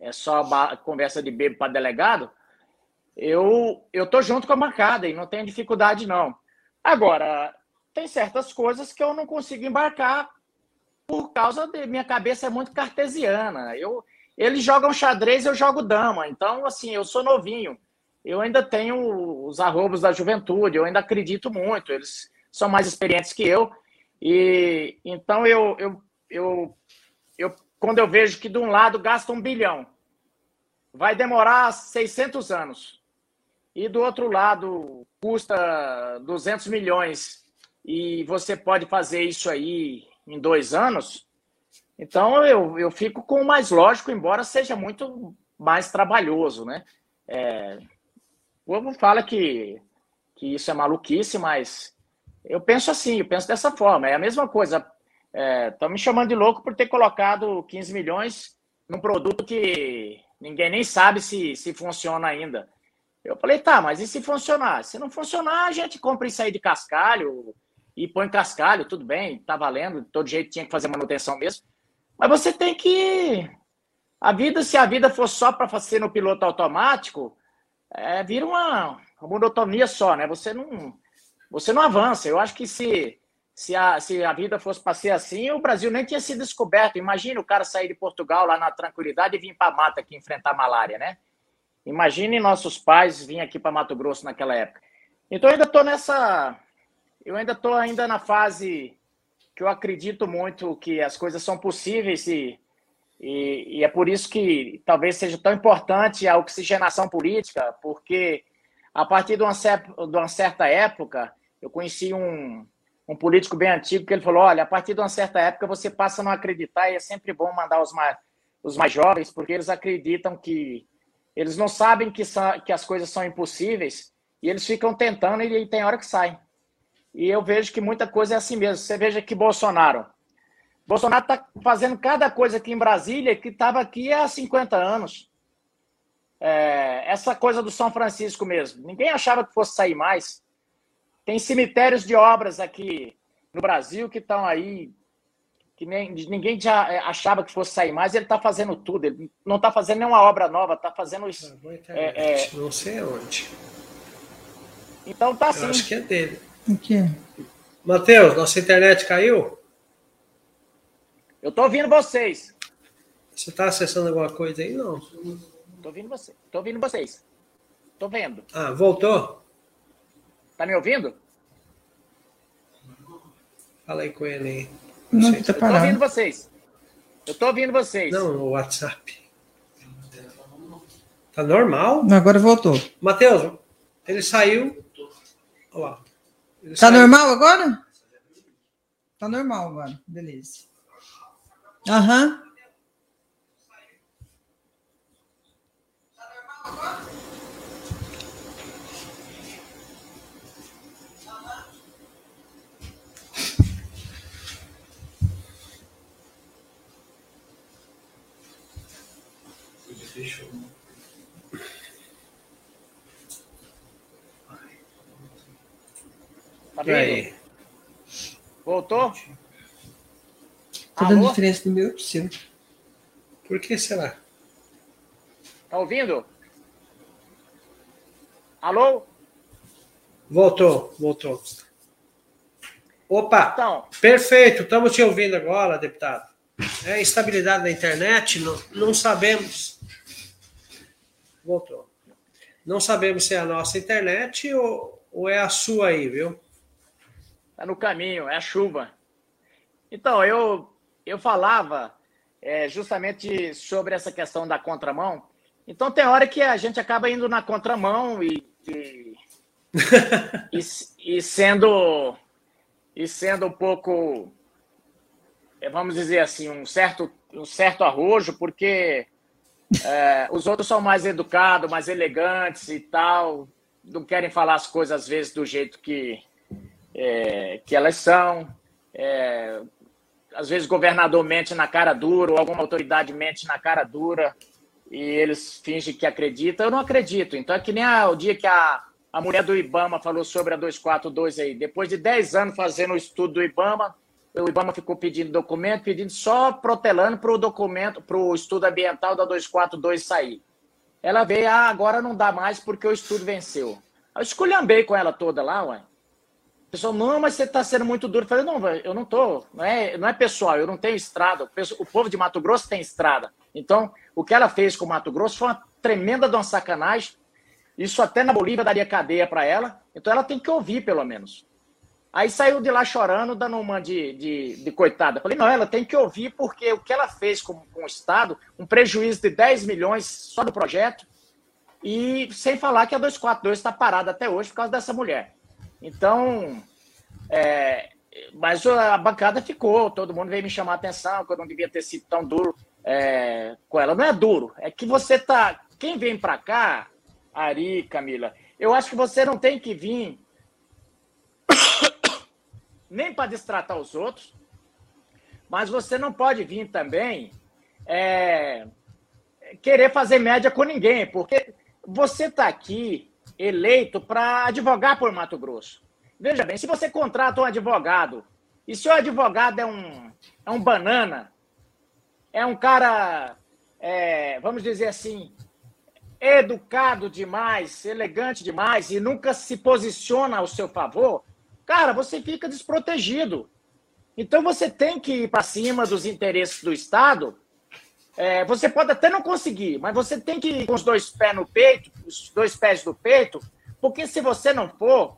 é só conversa de bebo para delegado. Eu eu tô junto com a bancada e não tenho dificuldade não. Agora tem certas coisas que eu não consigo embarcar por causa de minha cabeça é muito cartesiana. Eu eles jogam xadrez, eu jogo dama. Então assim eu sou novinho eu ainda tenho os arrobos da juventude, eu ainda acredito muito, eles são mais experientes que eu. E então eu, eu, eu, eu quando eu vejo que de um lado gasta um bilhão, vai demorar 600 anos, e do outro lado custa 200 milhões, e você pode fazer isso aí em dois anos, então eu, eu fico com o mais lógico, embora seja muito mais trabalhoso, né? É, o povo fala que, que isso é maluquice, mas eu penso assim, eu penso dessa forma. É a mesma coisa. Estão é, me chamando de louco por ter colocado 15 milhões num produto que ninguém nem sabe se, se funciona ainda. Eu falei, tá, mas e se funcionar? Se não funcionar, a gente compra isso aí de cascalho e põe cascalho, tudo bem, tá valendo, de todo jeito tinha que fazer manutenção mesmo. Mas você tem que. A vida, se a vida for só para fazer no piloto automático, é, vira uma, uma monotonia só, né? Você não, você não avança. Eu acho que se, se a, se a vida fosse para ser assim, o Brasil nem tinha sido descoberto. Imagina o cara sair de Portugal lá na tranquilidade e vir para a mata aqui enfrentar malária, né? Imagine nossos pais virem aqui para Mato Grosso naquela época. Então eu ainda estou nessa, eu ainda estou ainda na fase que eu acredito muito que as coisas são possíveis e, e, e é por isso que talvez seja tão importante a oxigenação política, porque a partir de uma, de uma certa época eu conheci um, um político bem antigo que ele falou: olha, a partir de uma certa época você passa a não acreditar e é sempre bom mandar os mais, os mais jovens, porque eles acreditam que eles não sabem que, são, que as coisas são impossíveis e eles ficam tentando e tem hora que saem. E eu vejo que muita coisa é assim mesmo. Você veja que Bolsonaro. Bolsonaro está fazendo cada coisa aqui em Brasília que estava aqui há 50 anos. É, essa coisa do São Francisco mesmo. Ninguém achava que fosse sair mais. Tem cemitérios de obras aqui no Brasil que estão aí, que nem, ninguém já é, achava que fosse sair mais. Ele está fazendo tudo. Ele não está fazendo nenhuma obra nova, está fazendo isso. É, é... Não sei onde. Então tá assim. Eu acho que é dele. O quê? Matheus, nossa internet caiu? Eu tô ouvindo vocês. Você está acessando alguma coisa aí? Não. Tô ouvindo você. Tô ouvindo vocês. Tô vendo. Ah, voltou? Tá me ouvindo? Fala aí com ele aí. Não, tá eu tô ouvindo vocês. Eu tô ouvindo vocês. Não, no WhatsApp. Tá normal? Agora voltou. Matheus, ele saiu. Olha lá. Ele tá saiu. normal agora? Tá normal agora. Beleza. Aham. Uhum. Tá normal agora? Fechou. Tá? Tá dando diferença do meu pro seu. Por que será? Tá ouvindo? Alô? Voltou, voltou. Opa! Então, perfeito, estamos te ouvindo agora, deputado. É instabilidade da internet, não, não sabemos Voltou. Não sabemos se é a nossa internet ou, ou é a sua aí, viu? Está no caminho, é a chuva. Então, eu, eu falava é, justamente sobre essa questão da contramão. Então, tem hora que a gente acaba indo na contramão e, e, [LAUGHS] e, e sendo e sendo um pouco, é, vamos dizer assim, um certo, um certo arrojo, porque é, os outros são mais educados, mais elegantes e tal. Não querem falar as coisas, às vezes, do jeito que, é, que elas são. É, às vezes, governador mente na cara dura, ou alguma autoridade mente na cara dura, e eles fingem que acreditam. Eu não acredito. Então, é que nem a, o dia que a, a mulher do Ibama falou sobre a 242 aí. Depois de 10 anos fazendo o estudo do Ibama, o IBAMA ficou pedindo documento, pedindo só protelando para o documento, para o estudo ambiental da 242 sair. Ela veio, ah, agora não dá mais porque o estudo venceu. Eu esculhambei com ela toda lá, ué. Pessoal, não, mas você está sendo muito duro. Eu falei, não, eu não tô, não é, não é pessoal, eu não tenho estrada. O povo de Mato Grosso tem estrada. Então, o que ela fez com o Mato Grosso foi uma tremenda de uma sacanagem. Isso até na Bolívia daria cadeia para ela. Então, ela tem que ouvir, pelo menos. Aí saiu de lá chorando, dando uma de, de, de coitada. Falei, não, ela tem que ouvir, porque o que ela fez com, com o Estado, um prejuízo de 10 milhões só do projeto, e sem falar que a 242 está parada até hoje por causa dessa mulher. Então, é, mas a bancada ficou, todo mundo veio me chamar a atenção, que eu não devia ter sido tão duro é, com ela. Não é duro, é que você tá. Quem vem para cá, Ari, Camila, eu acho que você não tem que vir [COUGHS] nem para destratar os outros, mas você não pode vir também é, querer fazer média com ninguém, porque você está aqui eleito para advogar por Mato Grosso. Veja bem, se você contrata um advogado, e se o advogado é um, é um banana, é um cara, é, vamos dizer assim, educado demais, elegante demais e nunca se posiciona ao seu favor, cara, você fica desprotegido. Então você tem que ir para cima dos interesses do Estado. É, você pode até não conseguir, mas você tem que ir com os dois pés no peito, os dois pés no peito, porque se você não for,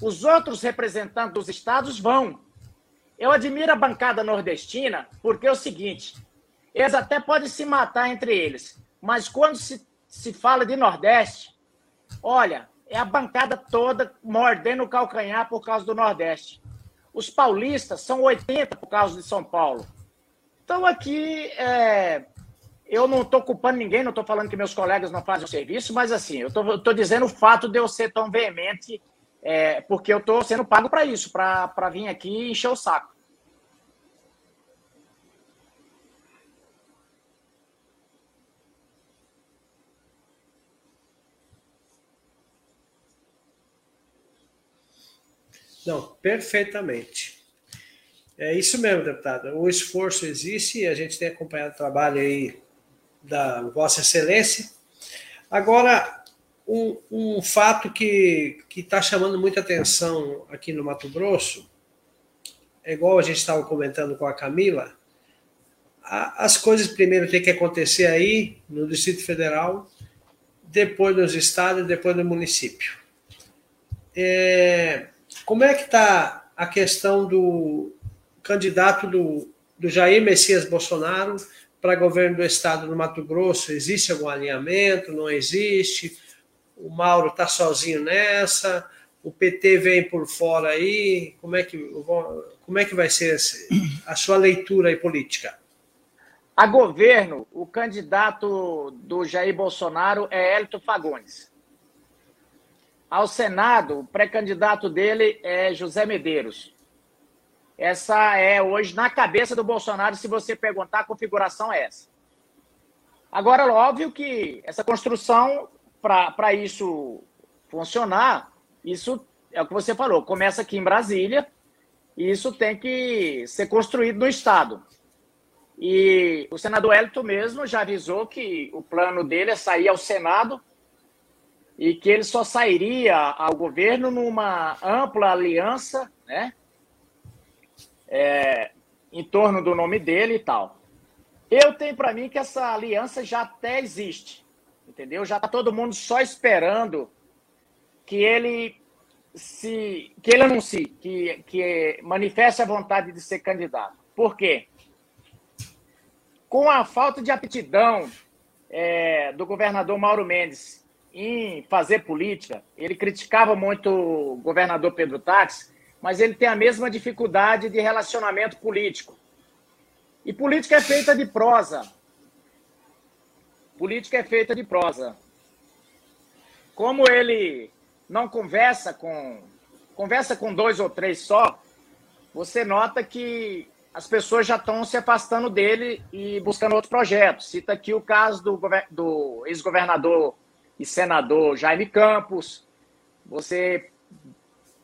os outros representantes dos estados vão. Eu admiro a bancada nordestina, porque é o seguinte: eles até podem se matar entre eles, mas quando se, se fala de Nordeste, olha, é a bancada toda mordendo o calcanhar por causa do Nordeste. Os paulistas são 80 por causa de São Paulo. Então aqui é, eu não estou culpando ninguém, não estou falando que meus colegas não fazem o serviço, mas assim, eu estou dizendo o fato de eu ser tão veemente, é, porque eu estou sendo pago para isso, para vir aqui e encher o saco. Não, perfeitamente. É isso mesmo, deputada. O esforço existe e a gente tem acompanhado o trabalho aí da Vossa Excelência. Agora, um, um fato que está chamando muita atenção aqui no Mato Grosso, é igual a gente estava comentando com a Camila, a, as coisas primeiro têm que acontecer aí no Distrito Federal, depois nos estados, depois no município. É, como é que está a questão do candidato do, do Jair Messias Bolsonaro para governo do estado do Mato Grosso? Existe algum alinhamento? Não existe? O Mauro está sozinho nessa? O PT vem por fora aí? Como é que, como é que vai ser a sua leitura aí política? A governo, o candidato do Jair Bolsonaro é Hélito Fagundes. Ao Senado, o pré-candidato dele é José Medeiros. Essa é hoje na cabeça do Bolsonaro, se você perguntar, a configuração é essa. Agora, óbvio que essa construção, para isso funcionar, isso é o que você falou, começa aqui em Brasília, e isso tem que ser construído no Estado. E o senador Elton mesmo já avisou que o plano dele é sair ao Senado e que ele só sairia ao governo numa ampla aliança, né? É, em torno do nome dele e tal. Eu tenho para mim que essa aliança já até existe, entendeu? Já está todo mundo só esperando que ele se que ele anuncie, que, que manifeste a vontade de ser candidato. Por quê? Com a falta de aptidão é, do governador Mauro Mendes em fazer política, ele criticava muito o governador Pedro Táxi, mas ele tem a mesma dificuldade de relacionamento político. E política é feita de prosa. Política é feita de prosa. Como ele não conversa com conversa com dois ou três só, você nota que as pessoas já estão se afastando dele e buscando outros projetos. Cita aqui o caso do, do ex-governador e senador Jaime Campos. Você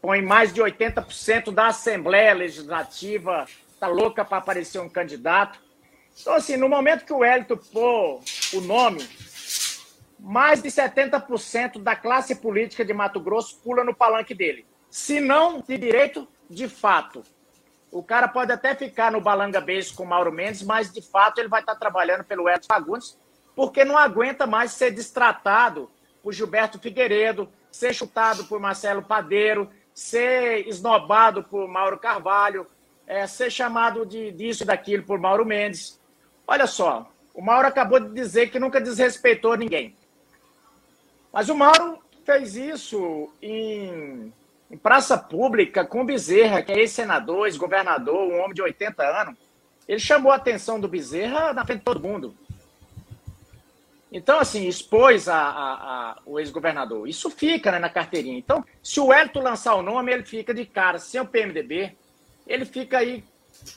põe mais de 80% da Assembleia Legislativa, tá louca para aparecer um candidato. Então, assim, no momento que o Hélito pôr o nome, mais de 70% da classe política de Mato Grosso pula no palanque dele. Se não de direito, de fato. O cara pode até ficar no Balanga Beijo com o Mauro Mendes, mas de fato ele vai estar trabalhando pelo Edson Fagundes, porque não aguenta mais ser destratado por Gilberto Figueiredo, ser chutado por Marcelo Padeiro, ser esnobado por Mauro Carvalho, é, ser chamado de disso e daquilo por Mauro Mendes. Olha só, o Mauro acabou de dizer que nunca desrespeitou ninguém. Mas o Mauro fez isso em, em praça pública com Bezerra, que é ex-senador, ex-governador, um homem de 80 anos. Ele chamou a atenção do Bezerra na frente de todo mundo. Então, assim, expôs a, a, a o ex-governador. Isso fica né, na carteirinha. Então, se o Hélito lançar o nome, ele fica de cara sem o PMDB. Ele fica aí,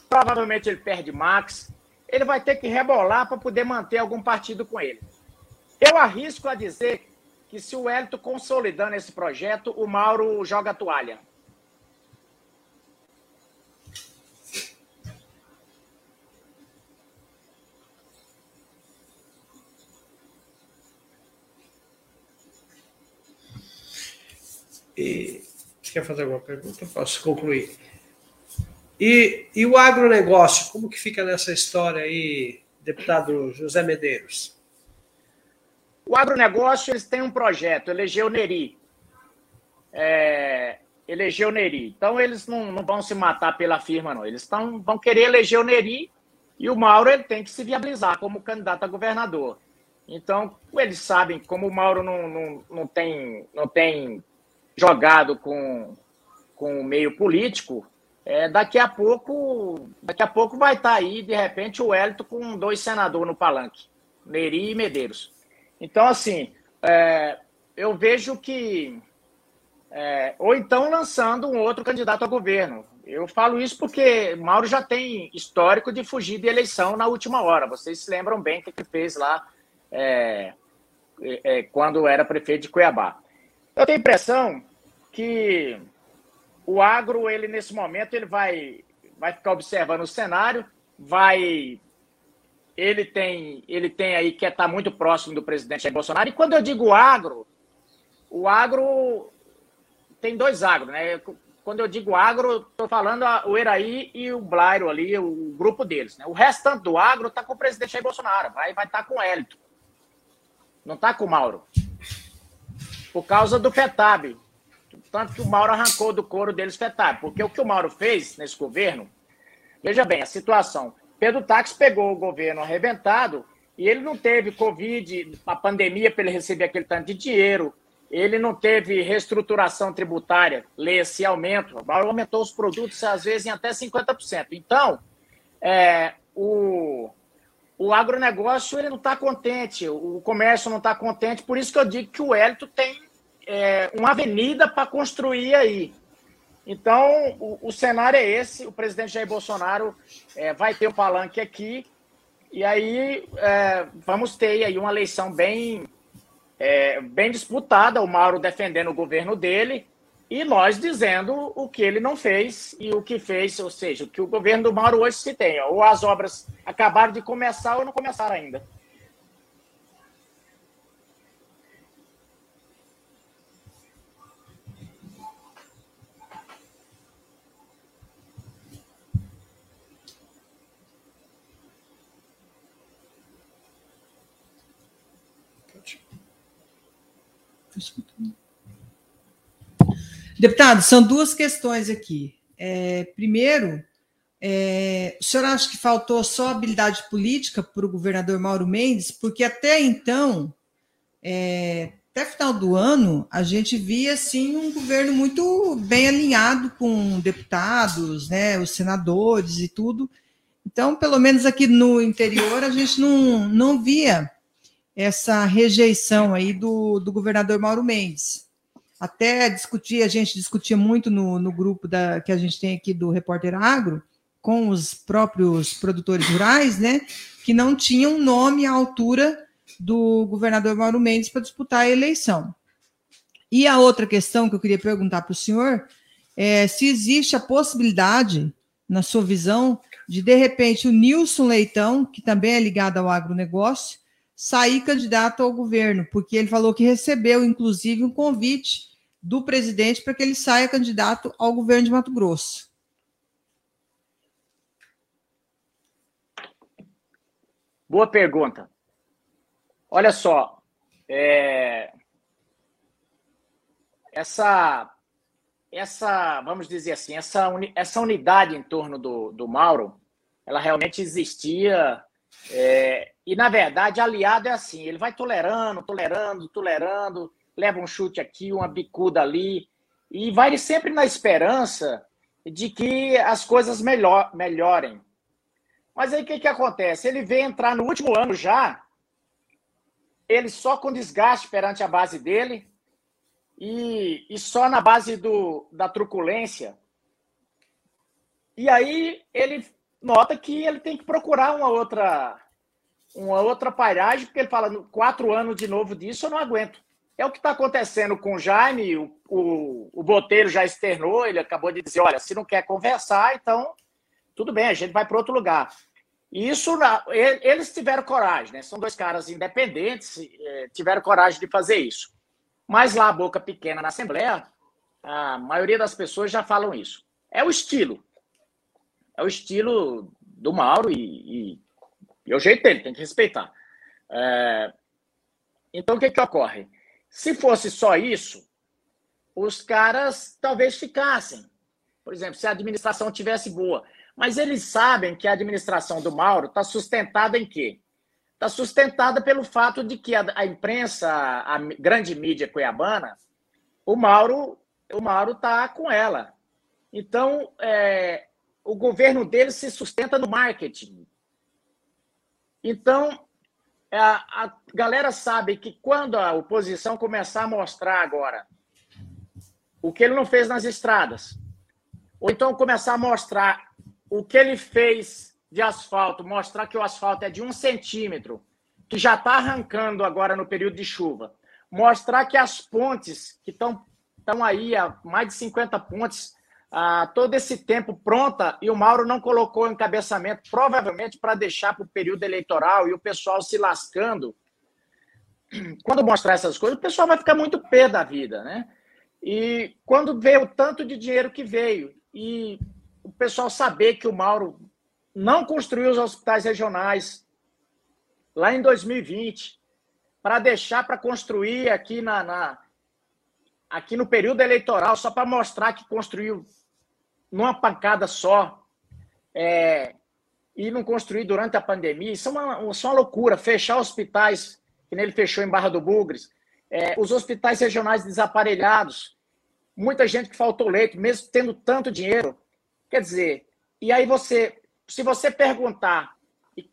provavelmente ele perde Max. Ele vai ter que rebolar para poder manter algum partido com ele. Eu arrisco a dizer que se o Hélito consolidando esse projeto, o Mauro joga a toalha. E quer fazer alguma pergunta? Posso concluir. E, e o agronegócio, como que fica nessa história aí, deputado José Medeiros? O agronegócio, eles têm um projeto, elegeu Neri. É, elegeu Neri. Então, eles não, não vão se matar pela firma, não. Eles tão, vão querer eleger o Neri e o Mauro ele tem que se viabilizar como candidato a governador. Então, eles sabem, como o Mauro não, não, não, tem, não tem jogado com, com o meio político, é, daqui a pouco daqui a pouco vai estar tá aí, de repente, o Hélito com dois senadores no palanque, Neri e Medeiros. Então, assim, é, eu vejo que. É, ou então lançando um outro candidato a governo. Eu falo isso porque Mauro já tem histórico de fugir de eleição na última hora. Vocês se lembram bem o que ele fez lá é, é, é, quando era prefeito de Cuiabá. Eu tenho a impressão que o agro, ele nesse momento, ele vai, vai ficar observando o cenário, vai. Ele tem, ele tem aí, quer estar muito próximo do presidente Bolsonaro. E quando eu digo agro, o agro tem dois agros, né? Quando eu digo agro, estou falando o Eraí e o Blairo ali, o grupo deles. Né? O restante do agro está com o presidente Jair Bolsonaro, vai estar vai tá com o Hélito. Não está com o Mauro. Por causa do FETAB. Tanto que o Mauro arrancou do couro deles FETAB. Porque o que o Mauro fez nesse governo, veja bem, a situação. Pedro Táxi pegou o governo arrebentado e ele não teve Covid, a pandemia para ele receber aquele tanto de dinheiro. Ele não teve reestruturação tributária, lê esse aumento. O Mauro aumentou os produtos, às vezes, em até 50%. Então, é, o, o agronegócio ele não está contente, o comércio não está contente, por isso que eu digo que o Hélito tem é, uma avenida para construir aí. Então, o, o, cenário é esse, o presidente Jair Bolsonaro é, vai ter o um palanque aqui, e aí é, vamos ter aí uma eleição bem, é, bem disputada, o Mauro defendendo o governo dele, e nós dizendo o que ele não fez e o que fez, ou seja, o que o governo do Mauro hoje se tem. Ou as obras acabaram de começar ou não começaram ainda. Deputado, são duas questões aqui. É, primeiro, é, o senhor acha que faltou só habilidade política para o governador Mauro Mendes? Porque até então, é, até final do ano, a gente via assim, um governo muito bem alinhado com deputados, né, os senadores e tudo. Então, pelo menos aqui no interior, a gente não, não via essa rejeição aí do, do governador Mauro Mendes até discutir, a gente discutia muito no, no grupo da, que a gente tem aqui do Repórter Agro, com os próprios produtores rurais, né, que não tinham nome à altura do governador Mauro Mendes para disputar a eleição. E a outra questão que eu queria perguntar para o senhor é se existe a possibilidade, na sua visão, de de repente o Nilson Leitão, que também é ligado ao agronegócio, sair candidato ao governo, porque ele falou que recebeu, inclusive, um convite do presidente para que ele saia candidato ao governo de Mato Grosso. Boa pergunta. Olha só, é... essa, essa, vamos dizer assim, essa, essa unidade em torno do, do Mauro, ela realmente existia é, e, na verdade, aliado é assim: ele vai tolerando, tolerando, tolerando, leva um chute aqui, uma bicuda ali, e vai sempre na esperança de que as coisas melhor, melhorem. Mas aí o que, que acontece? Ele vem entrar no último ano já, ele só com desgaste perante a base dele, e, e só na base do, da truculência. E aí ele nota que ele tem que procurar uma outra uma outra pairagem, porque ele fala, quatro anos de novo disso eu não aguento. É o que está acontecendo com o Jaime, o, o, o Boteiro já externou, ele acabou de dizer, olha, se não quer conversar, então tudo bem, a gente vai para outro lugar. E isso, eles tiveram coragem, né? São dois caras independentes, é, tiveram coragem de fazer isso. Mas lá, a boca pequena na Assembleia, a maioria das pessoas já falam isso. É o estilo. É o estilo do Mauro e, e, e é o jeito dele, tem que respeitar. É, então, o que, que ocorre? Se fosse só isso, os caras talvez ficassem. Por exemplo, se a administração tivesse boa. Mas eles sabem que a administração do Mauro está sustentada em quê? Está sustentada pelo fato de que a, a, imprensa, a grande mídia cuiabana, o Mauro o Mauro está com ela. Então, é, o governo dele se sustenta no marketing. Então, a, a galera sabe que quando a oposição começar a mostrar agora o que ele não fez nas estradas, ou então começar a mostrar o que ele fez de asfalto, mostrar que o asfalto é de um centímetro, que já está arrancando agora no período de chuva, mostrar que as pontes que estão aí há mais de 50 pontes há todo esse tempo pronta e o Mauro não colocou encabeçamento, provavelmente para deixar para o período eleitoral e o pessoal se lascando. Quando mostrar essas coisas, o pessoal vai ficar muito pé da vida, né? E quando vê o tanto de dinheiro que veio e o pessoal saber que o Mauro não construiu os hospitais regionais lá em 2020 para deixar para construir aqui na, na aqui no período eleitoral, só para mostrar que construiu numa pancada só, é, e não construir durante a pandemia, isso é uma, isso é uma loucura. Fechar hospitais, que nele fechou em Barra do Bugres, é, os hospitais regionais desaparelhados, muita gente que faltou leito, mesmo tendo tanto dinheiro. Quer dizer, e aí você, se você perguntar, e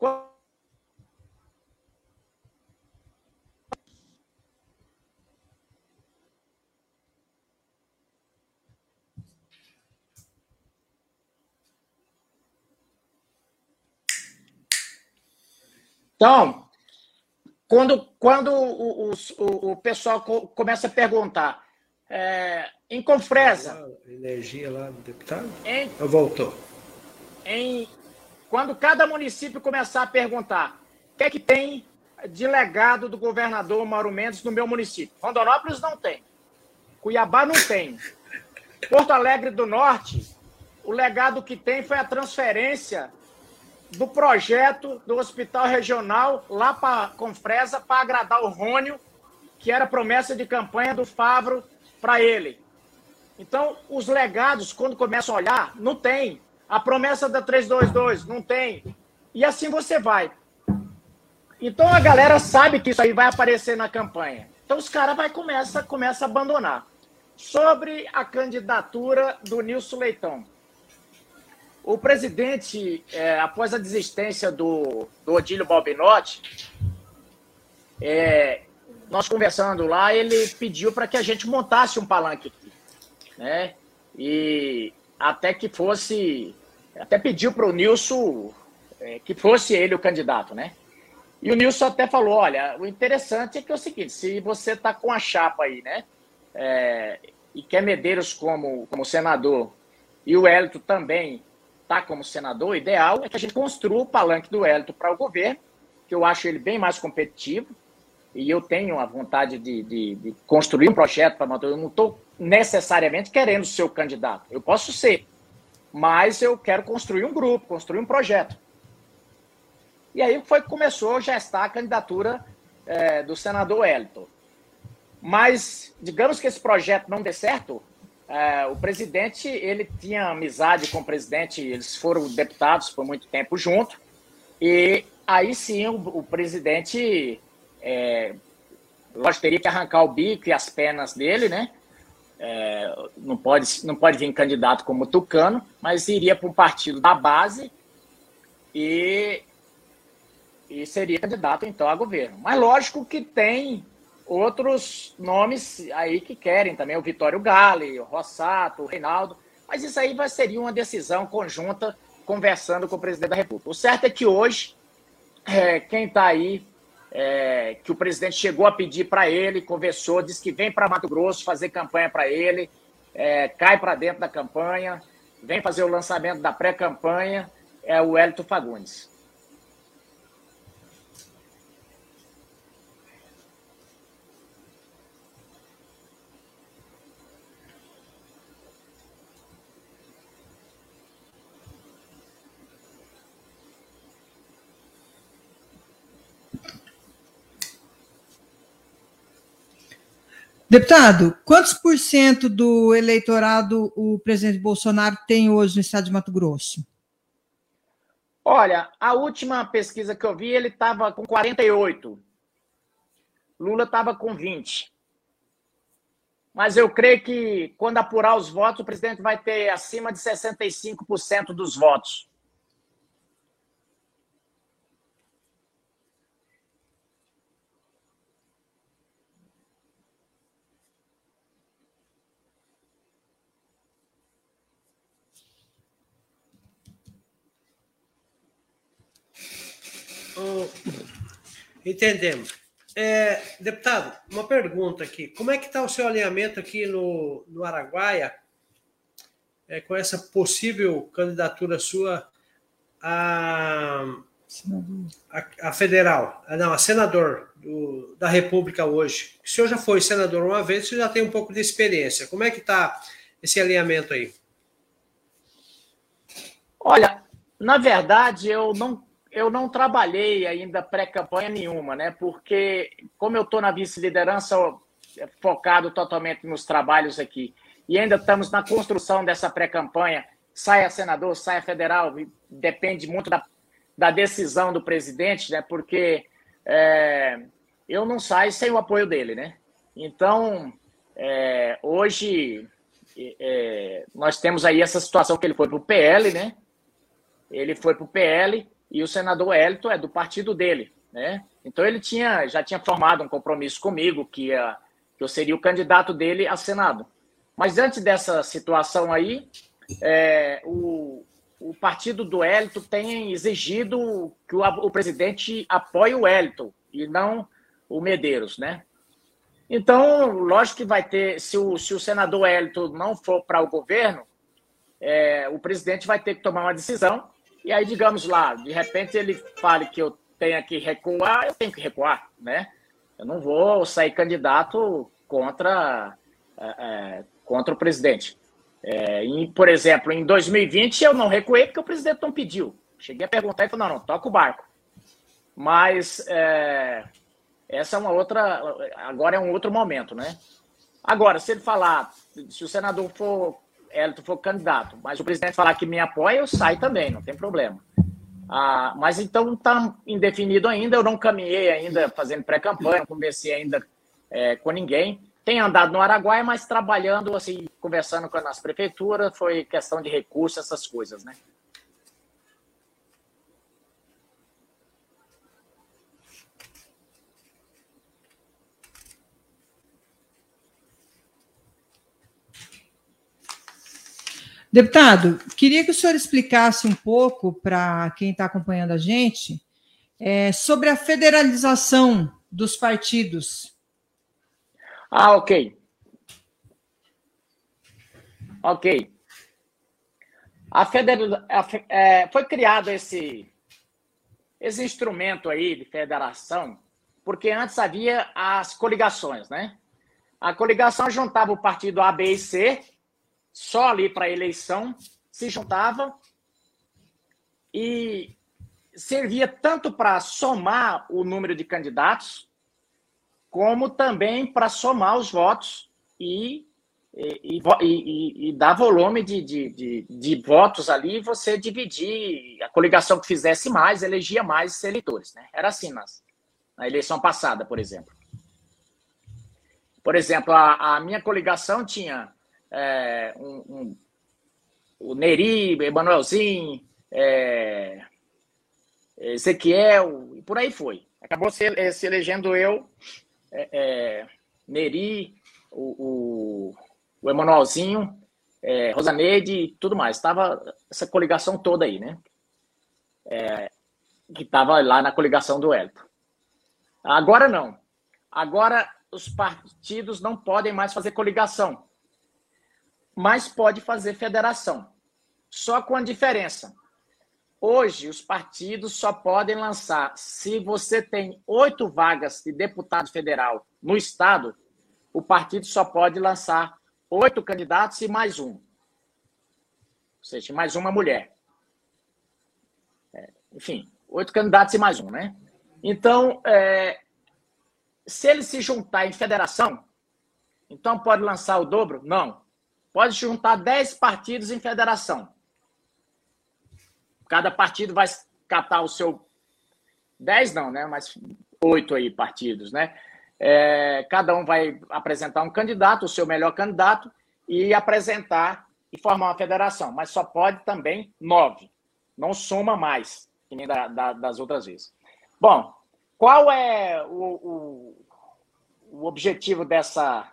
Então, quando, quando o, o, o pessoal começa a perguntar, é, em Confresa. Energia lá do deputado? Em, voltou? Em, quando cada município começar a perguntar o que é que tem de legado do governador Mauro Mendes no meu município. Rondonópolis não tem. Cuiabá não tem. Porto Alegre do Norte, o legado que tem foi a transferência do projeto do Hospital Regional lá para Confresa para agradar o Rônio, que era promessa de campanha do Favro para ele. Então, os legados, quando começam a olhar, não tem. A promessa da 322, não tem. E assim você vai. Então a galera sabe que isso aí vai aparecer na campanha. Então os caras vai começa começa a abandonar. Sobre a candidatura do Nilson Leitão. O presidente, é, após a desistência do, do Odílio Balbinotti, é, nós conversando lá, ele pediu para que a gente montasse um palanque aqui, né? E até que fosse, até pediu para o Nilson é, que fosse ele o candidato, né? E o Nilson até falou, olha, o interessante é que é o seguinte, se você está com a chapa aí, né? É, e quer Medeiros como, como senador e o Hélito também está como senador, o ideal é que a gente construa o palanque do Hélito para o governo, que eu acho ele bem mais competitivo, e eu tenho a vontade de, de, de construir um projeto para manter. Eu não estou necessariamente querendo ser o candidato. Eu posso ser, mas eu quero construir um grupo, construir um projeto. E aí foi que começou a gestar a candidatura é, do senador Hélito. Mas, digamos que esse projeto não dê certo, é, o presidente, ele tinha amizade com o presidente, eles foram deputados por muito tempo junto, e aí sim o, o presidente, é, lógico, teria que arrancar o bico e as pernas dele, né? É, não, pode, não pode vir candidato como Tucano, mas iria para um partido da base e, e seria candidato então a governo. Mas lógico que tem outros nomes aí que querem também, o Vitório Gale, o Rossato, o Reinaldo, mas isso aí vai seria uma decisão conjunta conversando com o presidente da República. O certo é que hoje, é, quem está aí, é, que o presidente chegou a pedir para ele, conversou, disse que vem para Mato Grosso fazer campanha para ele, é, cai para dentro da campanha, vem fazer o lançamento da pré-campanha, é o Hélito Fagundes. Deputado, quantos por cento do eleitorado o presidente Bolsonaro tem hoje no estado de Mato Grosso? Olha, a última pesquisa que eu vi, ele estava com 48. Lula estava com 20. Mas eu creio que quando apurar os votos, o presidente vai ter acima de 65% dos votos. Entendemos. É, deputado, uma pergunta aqui. Como é que está o seu alinhamento aqui no, no Araguaia é, com essa possível candidatura sua a, a, a federal? A, não, a senador do, da República hoje. O senhor já foi senador uma vez, o senhor já tem um pouco de experiência. Como é que está esse alinhamento aí? Olha, na verdade, eu não eu não trabalhei ainda pré-campanha nenhuma, né? Porque, como eu estou na vice-liderança, focado totalmente nos trabalhos aqui, e ainda estamos na construção dessa pré-campanha, saia senador, saia federal, depende muito da, da decisão do presidente, né? Porque é, eu não saio sem o apoio dele, né? Então, é, hoje, é, nós temos aí essa situação que ele foi para o PL, né? Ele foi para o PL e o senador Elton é do partido dele, né? Então ele tinha, já tinha formado um compromisso comigo que, ia, que eu seria o candidato dele a Senado. Mas antes dessa situação aí, é, o, o partido do Elton tem exigido que o, o presidente apoie o Elton e não o Medeiros, né? Então, lógico que vai ter, se o, se o senador Elton não for para o governo, é, o presidente vai ter que tomar uma decisão e aí, digamos lá, de repente ele fale que eu tenho que recuar, eu tenho que recuar, né? Eu não vou sair candidato contra, é, é contra o presidente. É, por exemplo, em 2020 eu não recuei porque o presidente não pediu. Cheguei a perguntar e falou, não, não, toca o barco. Mas é, essa é uma outra, agora é um outro momento, né? Agora, se ele falar, se o senador for Elton for candidato, mas o presidente falar que me apoia, eu saio também, não tem problema. Ah, mas então está indefinido ainda, eu não caminhei ainda fazendo pré-campanha, não conversei ainda é, com ninguém. Tenho andado no Araguaia, mas trabalhando, assim, conversando com as prefeituras, foi questão de recursos, essas coisas, né? Deputado, queria que o senhor explicasse um pouco para quem está acompanhando a gente é, sobre a federalização dos partidos. Ah, ok. Ok. A federal, a, é, foi criado esse, esse instrumento aí de federação, porque antes havia as coligações, né? A coligação juntava o partido A, B e C só ali para a eleição, se juntava e servia tanto para somar o número de candidatos, como também para somar os votos e, e, e, e dar volume de, de, de, de, votos ali, você dividir, a coligação que fizesse mais, elegia mais eleitores. Né? Era assim nas, na eleição passada, por exemplo. Por exemplo, a, a minha coligação tinha é, um, um, o Neri, Emanuelzinho, é, Ezequiel, e por aí foi. Acabou se, eh, se elegendo eu, é, é, Neri, o, o, o Emanuelzinho, é, Rosaneide e tudo mais. Estava essa coligação toda aí, né? É, que estava lá na coligação do Elton. Agora não. Agora os partidos não podem mais fazer coligação mas pode fazer federação. Só com a diferença. Hoje, os partidos só podem lançar, se você tem oito vagas de deputado federal no Estado, o partido só pode lançar oito candidatos e mais um. Ou seja, mais uma mulher. É, enfim, oito candidatos e mais um, né? Então, é, se ele se juntar em federação, Então pode lançar o dobro? Não. Pode juntar 10 partidos em federação. Cada partido vai catar o seu. 10 não, né? Mas oito aí partidos, né? É, cada um vai apresentar um candidato, o seu melhor candidato, e apresentar e formar uma federação. Mas só pode também nove. Não soma mais, que nem da, da, das outras vezes. Bom, qual é o, o, o objetivo dessa,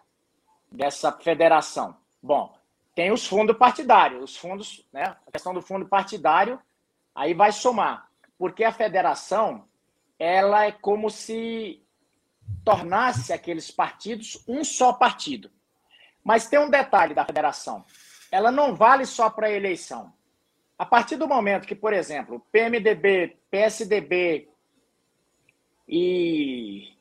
dessa federação? Bom, tem os fundos partidários. Os fundos, né? A questão do fundo partidário, aí vai somar. Porque a federação, ela é como se tornasse aqueles partidos um só partido. Mas tem um detalhe da federação. Ela não vale só para a eleição. A partir do momento que, por exemplo, PMDB, PSDB e,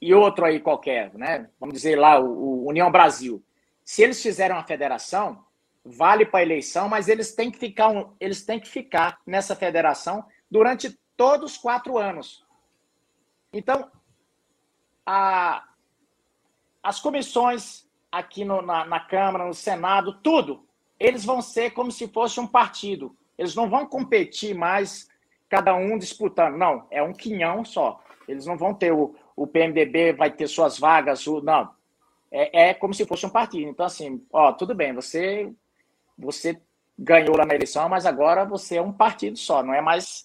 e outro aí qualquer, né? Vamos dizer lá, o, o União Brasil. Se eles fizerem uma federação, vale para a eleição, mas eles têm que ficar, um, eles têm que ficar nessa federação durante todos os quatro anos. Então, a, as comissões aqui no, na, na Câmara, no Senado, tudo, eles vão ser como se fosse um partido. Eles não vão competir mais, cada um disputando. Não, é um quinhão só. Eles não vão ter o, o PMDB, vai ter suas vagas, o, não. É, é como se fosse um partido. Então, assim, ó, tudo bem, você, você ganhou lá na eleição, mas agora você é um partido só, não é mais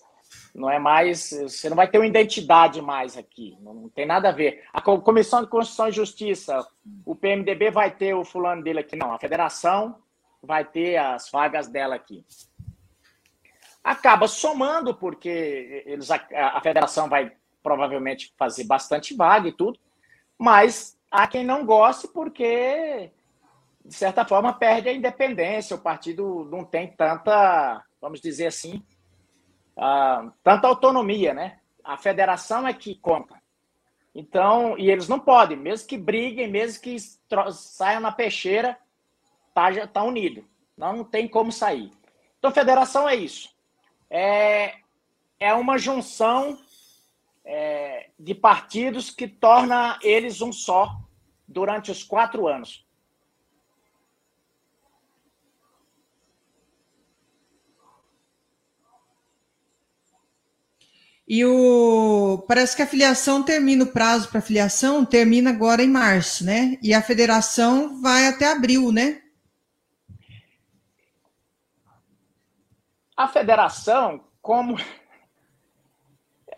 não é mais. Você não vai ter uma identidade mais aqui. Não tem nada a ver. A Comissão de Constituição e Justiça, o PMDB vai ter o fulano dele aqui. Não, a federação vai ter as vagas dela aqui. Acaba somando, porque eles, a, a federação vai provavelmente fazer bastante vaga e tudo, mas há quem não goste porque, de certa forma, perde a independência. O partido não tem tanta, vamos dizer assim, ah, tanta autonomia, né? A federação é que conta. Então, e eles não podem, mesmo que briguem, mesmo que saiam na peixeira, tá, já tá unido. Não tem como sair. Então, federação é isso. É, é uma junção é, de partidos que torna eles um só durante os quatro anos. E o parece que a filiação termina o prazo para filiação termina agora em março, né? E a federação vai até abril, né? A federação, como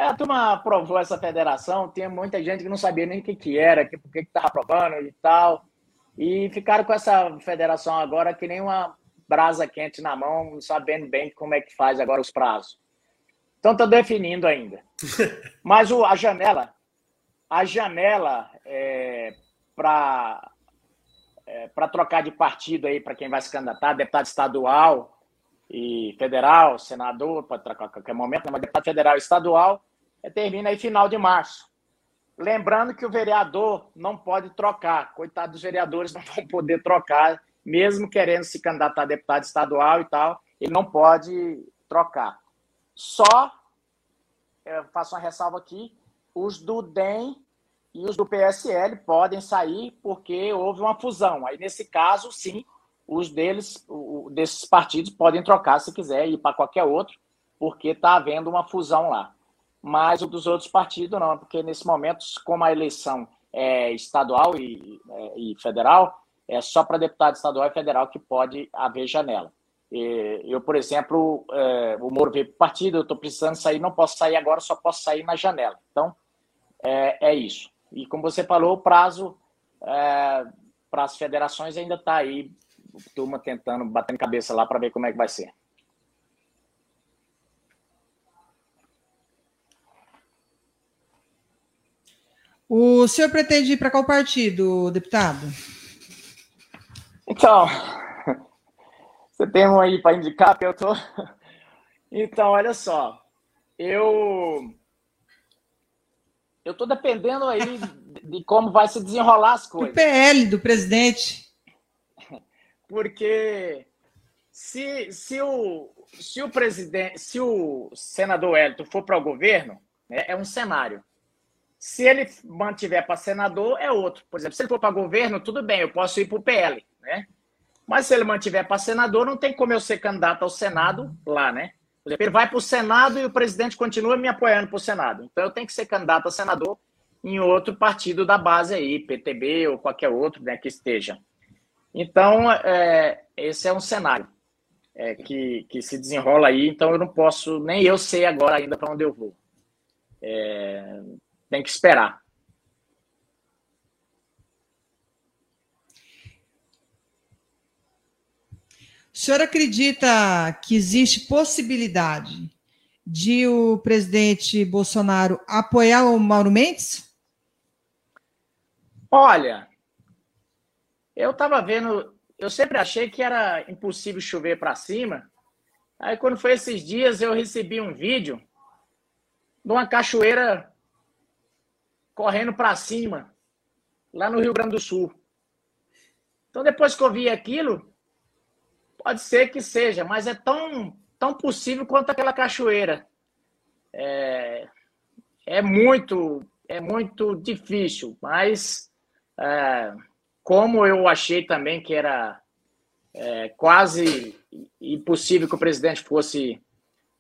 é, a turma aprovou essa federação, tem muita gente que não sabia nem o que, que era, que, por que estava aprovando e tal. E ficaram com essa federação agora que nem uma brasa quente na mão, sabendo bem como é que faz agora os prazos. Então está definindo ainda. [LAUGHS] Mas o, a janela, a janela é, para é, para trocar de partido aí para quem vai se candidatar, deputado estadual e federal, senador, pode trocar a qualquer momento, mas deputado federal e estadual, termina aí final de março. Lembrando que o vereador não pode trocar. Coitado dos vereadores, [LAUGHS] não vão poder trocar, mesmo querendo se candidatar a deputado estadual e tal, ele não pode trocar. Só, eu faço uma ressalva aqui, os do DEM e os do PSL podem sair porque houve uma fusão. Aí, nesse caso, sim, os deles, desses partidos podem trocar se quiser ir para qualquer outro, porque está havendo uma fusão lá. Mas o dos outros partidos não, porque nesse momento, como a eleição é estadual e, é, e federal, é só para deputado estadual e federal que pode haver janela. Eu, por exemplo, é, o Moro veio para o partido, eu estou precisando sair, não posso sair agora, só posso sair na janela. Então, é, é isso. E como você falou, o prazo é, para as federações ainda está aí, turma tentando, batendo cabeça lá para ver como é que vai ser. O senhor pretende ir para qual partido, deputado? Então, [LAUGHS] você tem um aí para indicar que eu tô. [LAUGHS] Então, olha só. Eu eu tô dependendo aí de como vai se desenrolar as coisas. O PL do presidente. [LAUGHS] Porque se, se o se o presidente, se o senador Elton for para o governo, né, é um cenário. Se ele mantiver para senador, é outro. Por exemplo, se ele for para governo, tudo bem, eu posso ir para o PL, né? Mas se ele mantiver para senador, não tem como eu ser candidato ao Senado lá, né? Por exemplo, ele vai para o Senado e o presidente continua me apoiando para o Senado. Então eu tenho que ser candidato a senador em outro partido da base aí, PTB ou qualquer outro né, que esteja. Então, é, esse é um cenário é, que, que se desenrola aí, então eu não posso, nem eu sei agora ainda para onde eu vou. É, tem que esperar. O senhor acredita que existe possibilidade de o presidente Bolsonaro apoiar o Mauro Mendes? Olha, eu estava vendo, eu sempre achei que era impossível chover para cima. Aí, quando foi esses dias, eu recebi um vídeo de uma cachoeira correndo para cima, lá no Rio Grande do Sul. Então, depois que eu vi aquilo, pode ser que seja, mas é tão, tão possível quanto aquela cachoeira. É, é muito, é muito difícil, mas é, como eu achei também que era é, quase impossível que o presidente fosse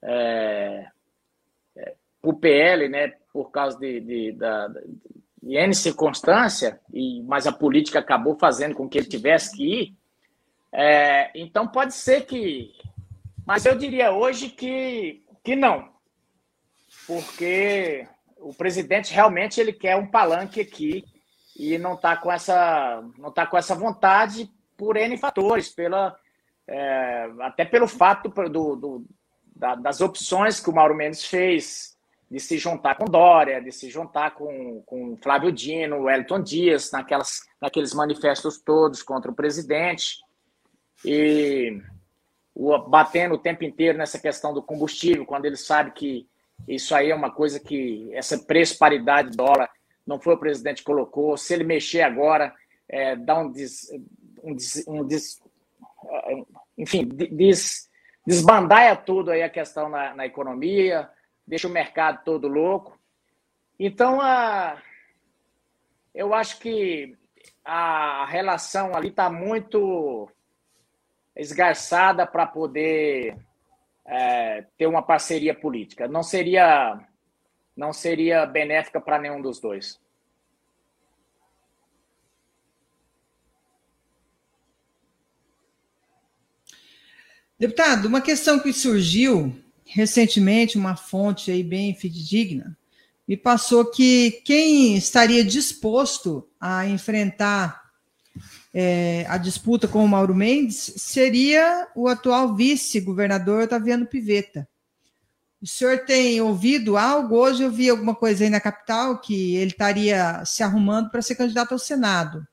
é, é o PL, né, por causa de, de, da, de N circunstância, e, mas a política acabou fazendo com que ele tivesse que ir. É, então pode ser que. Mas eu diria hoje que, que não. Porque o presidente realmente ele quer um palanque aqui e não está com essa não tá com essa vontade por N fatores, pela, é, até pelo fato do, do da, das opções que o Mauro Mendes fez de se juntar com Dória, de se juntar com, com Flávio Dino, Wellington Dias, naquelas, naqueles manifestos todos contra o presidente, e o, batendo o tempo inteiro nessa questão do combustível, quando ele sabe que isso aí é uma coisa que, essa preço paridade dólar, não foi o presidente que colocou. Se ele mexer agora, é, dá um, des, um, des, um des, enfim, des, desbandaia tudo aí a questão na, na, economia, deixa o mercado todo louco. Então, a, eu acho que a relação ali está muito esgarçada para poder é, ter uma parceria política. Não seria não seria benéfica para nenhum dos dois. Deputado, uma questão que surgiu recentemente, uma fonte aí bem fidedigna, me passou que quem estaria disposto a enfrentar é, a disputa com o Mauro Mendes seria o atual vice-governador Otaviano Piveta. O senhor tem ouvido algo? Hoje eu vi alguma coisa aí na capital que ele estaria se arrumando para ser candidato ao Senado.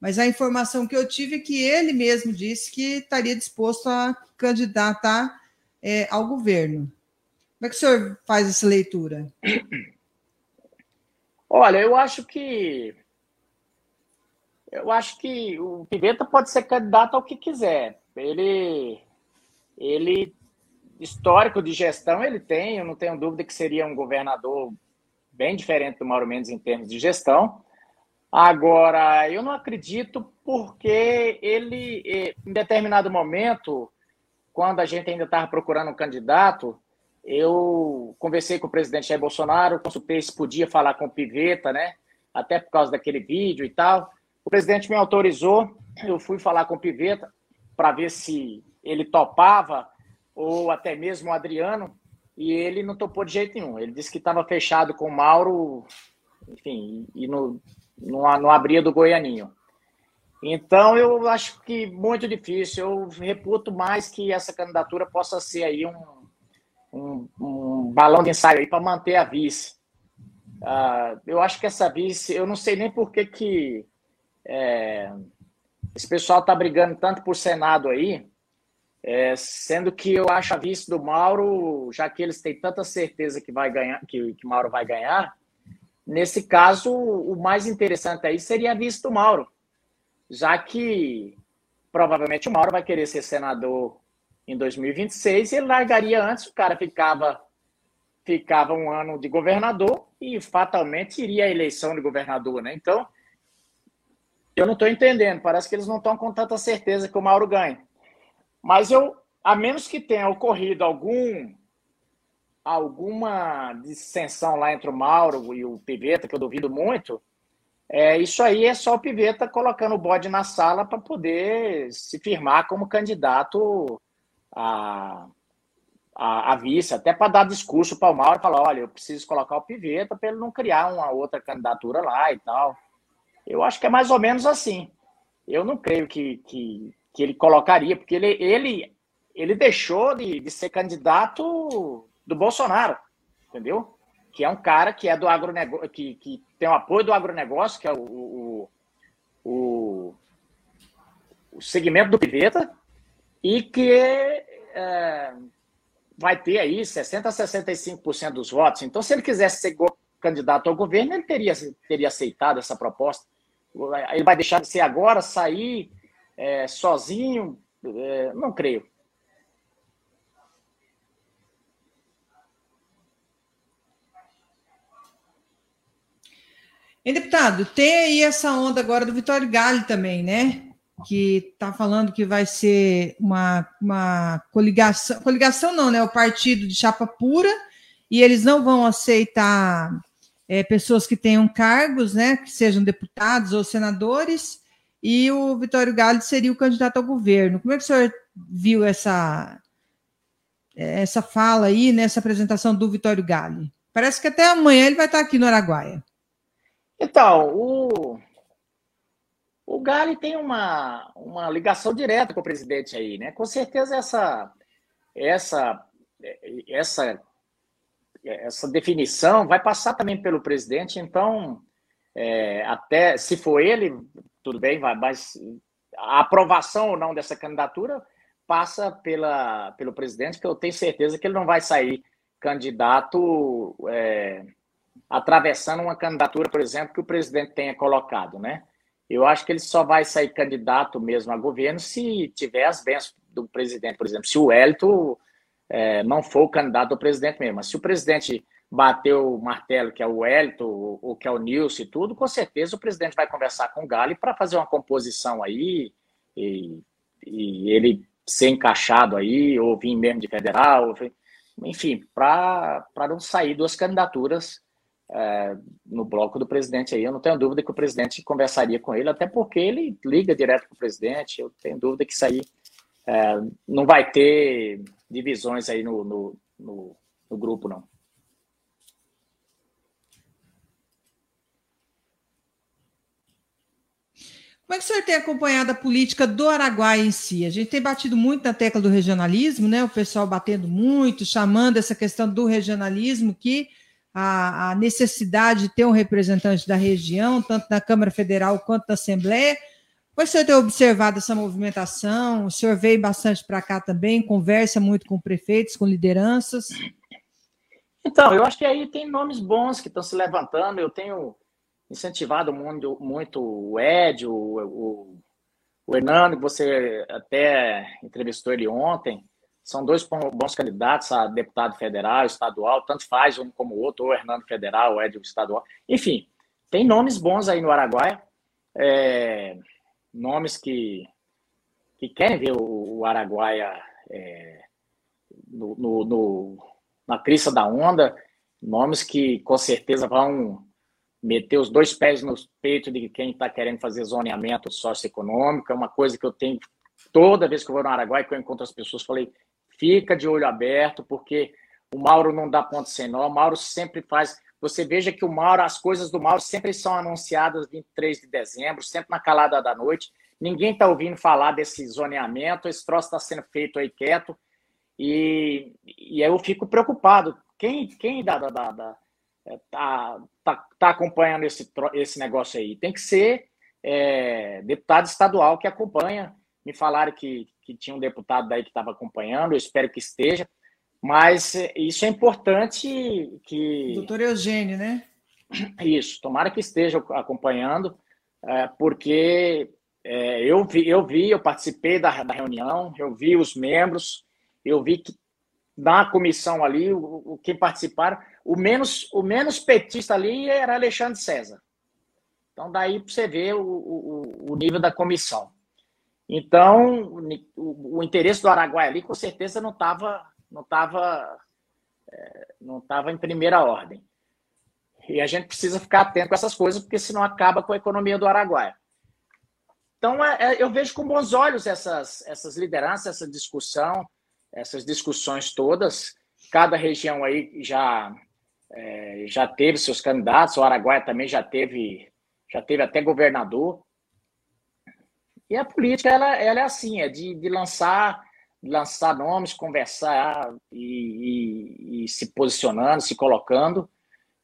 Mas a informação que eu tive é que ele mesmo disse que estaria disposto a candidatar é, ao governo. Como é que o senhor faz essa leitura? Olha, eu acho que eu acho que o Piveta pode ser candidato ao que quiser. Ele ele histórico de gestão ele tem, eu não tenho dúvida que seria um governador bem diferente do Mauro Mendes em termos de gestão. Agora, eu não acredito porque ele, eh, em determinado momento, quando a gente ainda estava procurando um candidato, eu conversei com o presidente Jair Bolsonaro, consultei se podia falar com o Piveta, né? Até por causa daquele vídeo e tal. O presidente me autorizou, eu fui falar com o Piveta para ver se ele topava ou até mesmo o Adriano, e ele não topou de jeito nenhum. Ele disse que estava fechado com o Mauro, enfim, e não, não, não abria do Goianinho. Então, eu acho que muito difícil. Eu reputo mais que essa candidatura possa ser aí um, um, um balão de ensaio para manter a vice. Uh, eu acho que essa vice, eu não sei nem por que, que é, esse pessoal está brigando tanto por Senado aí, é, sendo que eu acho a vice do Mauro, já que eles têm tanta certeza que vai ganhar, que, que Mauro vai ganhar, nesse caso, o mais interessante aí seria a vice do Mauro, já que provavelmente o Mauro vai querer ser senador em 2026 e ele largaria antes, o cara ficava ficava um ano de governador e fatalmente iria à eleição de governador, né? Então, eu não estou entendendo. Parece que eles não estão com tanta certeza que o Mauro ganhe. Mas eu, a menos que tenha ocorrido algum alguma dissensão lá entre o Mauro e o Piveta, que eu duvido muito, é, isso aí é só o Piveta colocando o bode na sala para poder se firmar como candidato a, a, a vice, até para dar discurso para o Mauro e falar: olha, eu preciso colocar o Piveta para ele não criar uma outra candidatura lá e tal. Eu acho que é mais ou menos assim. Eu não creio que, que, que ele colocaria, porque ele, ele, ele deixou de, de ser candidato do Bolsonaro, entendeu? Que é um cara que é do agronegócio, que, que tem o apoio do agronegócio, que é o, o, o, o segmento do Piveta, e que é, vai ter aí 60% a 65% dos votos. Então, se ele quisesse ser candidato ao governo, ele teria, teria aceitado essa proposta. Ele vai deixar de ser agora, sair é, sozinho? É, não creio. E, deputado, tem aí essa onda agora do Vitório Gale também, né? Que está falando que vai ser uma, uma coligação, coligação não, né? O partido de chapa pura, e eles não vão aceitar é, pessoas que tenham cargos, né? Que sejam deputados ou senadores, e o Vitório Gale seria o candidato ao governo. Como é que o senhor viu essa, essa fala aí, nessa apresentação do Vitório Gale? Parece que até amanhã ele vai estar aqui no Araguaia. Então, o, o Gali tem uma, uma ligação direta com o presidente aí, né? Com certeza essa, essa, essa, essa definição vai passar também pelo presidente, então, é, até se for ele, tudo bem, vai, mas a aprovação ou não dessa candidatura passa pela, pelo presidente, que eu tenho certeza que ele não vai sair candidato. É, atravessando uma candidatura, por exemplo, que o presidente tenha colocado, né? Eu acho que ele só vai sair candidato mesmo a governo se tiver as bênçãos do presidente, por exemplo. Se o Hélito é, não for o candidato ao presidente mesmo, mas se o presidente bateu o martelo, que é o Hélito, ou que é o Nilson e tudo, com certeza o presidente vai conversar com o Gale para fazer uma composição aí e, e, ele ser encaixado aí, ou vir mesmo de federal, enfim, para não sair duas candidaturas é, no bloco do presidente aí. Eu não tenho dúvida que o presidente conversaria com ele, até porque ele liga direto com o presidente. Eu tenho dúvida que isso aí é, não vai ter divisões aí no, no, no, no grupo, não. Como é que o senhor tem acompanhado a política do Araguaia em si? A gente tem batido muito na tecla do regionalismo, né? O pessoal batendo muito, chamando essa questão do regionalismo que a, a necessidade de ter um representante da região, tanto na Câmara Federal quanto na Assembleia. O senhor tem observado essa movimentação? O senhor veio bastante para cá também, conversa muito com prefeitos, com lideranças. Então, eu acho que aí tem nomes bons que estão se levantando. Eu tenho incentivado muito, muito o Ed, o, o, o Hernando, que você até entrevistou ele ontem. São dois bons candidatos a deputado federal, estadual, tanto faz um como o outro, ou Hernando Federal, ou Edil Estadual. Enfim, tem nomes bons aí no Araguaia, é, nomes que, que querem ver o, o Araguaia é, no, no, no, na crista da onda, nomes que com certeza vão meter os dois pés no peito de quem está querendo fazer zoneamento socioeconômico, é uma coisa que eu tenho toda vez que eu vou no Araguaia, que eu encontro as pessoas, falei, fica de olho aberto, porque o Mauro não dá ponto sem nó, o Mauro sempre faz. Você veja que o Mauro, as coisas do Mauro sempre são anunciadas 23 de dezembro, sempre na calada da noite. Ninguém está ouvindo falar desse zoneamento, esse troço está sendo feito aí quieto. E, e aí eu fico preocupado. Quem, quem da, da é, tá, tá, tá, acompanhando esse, esse negócio aí? Tem que ser é, deputado estadual que acompanha. Me falaram que que tinha um deputado daí que estava acompanhando, eu espero que esteja. Mas isso é importante que. Doutor Eugênio, né? Isso, tomara que esteja acompanhando, é, porque é, eu, vi, eu vi, eu participei da, da reunião, eu vi os membros, eu vi que na comissão ali, o, o quem participaram, o menos, o menos petista ali era Alexandre César. Então, daí para você ver o, o, o, nível da comissão. Então, o, o, interesse do Araguaia ali, com certeza, não estava não tava, é, não tava em primeira ordem. E a gente precisa ficar atento com essas coisas, porque senão acaba com a economia do Araguaia. Então, é, é, eu vejo com bons olhos essas, essas lideranças, essa discussão, essas discussões todas. Cada região aí já, é, já teve seus candidatos, o Araguaia também já teve, já teve até governador. E a política, ela, ela é assim, é de, de lançar lançar nomes, conversar e, e, e se posicionando, se colocando.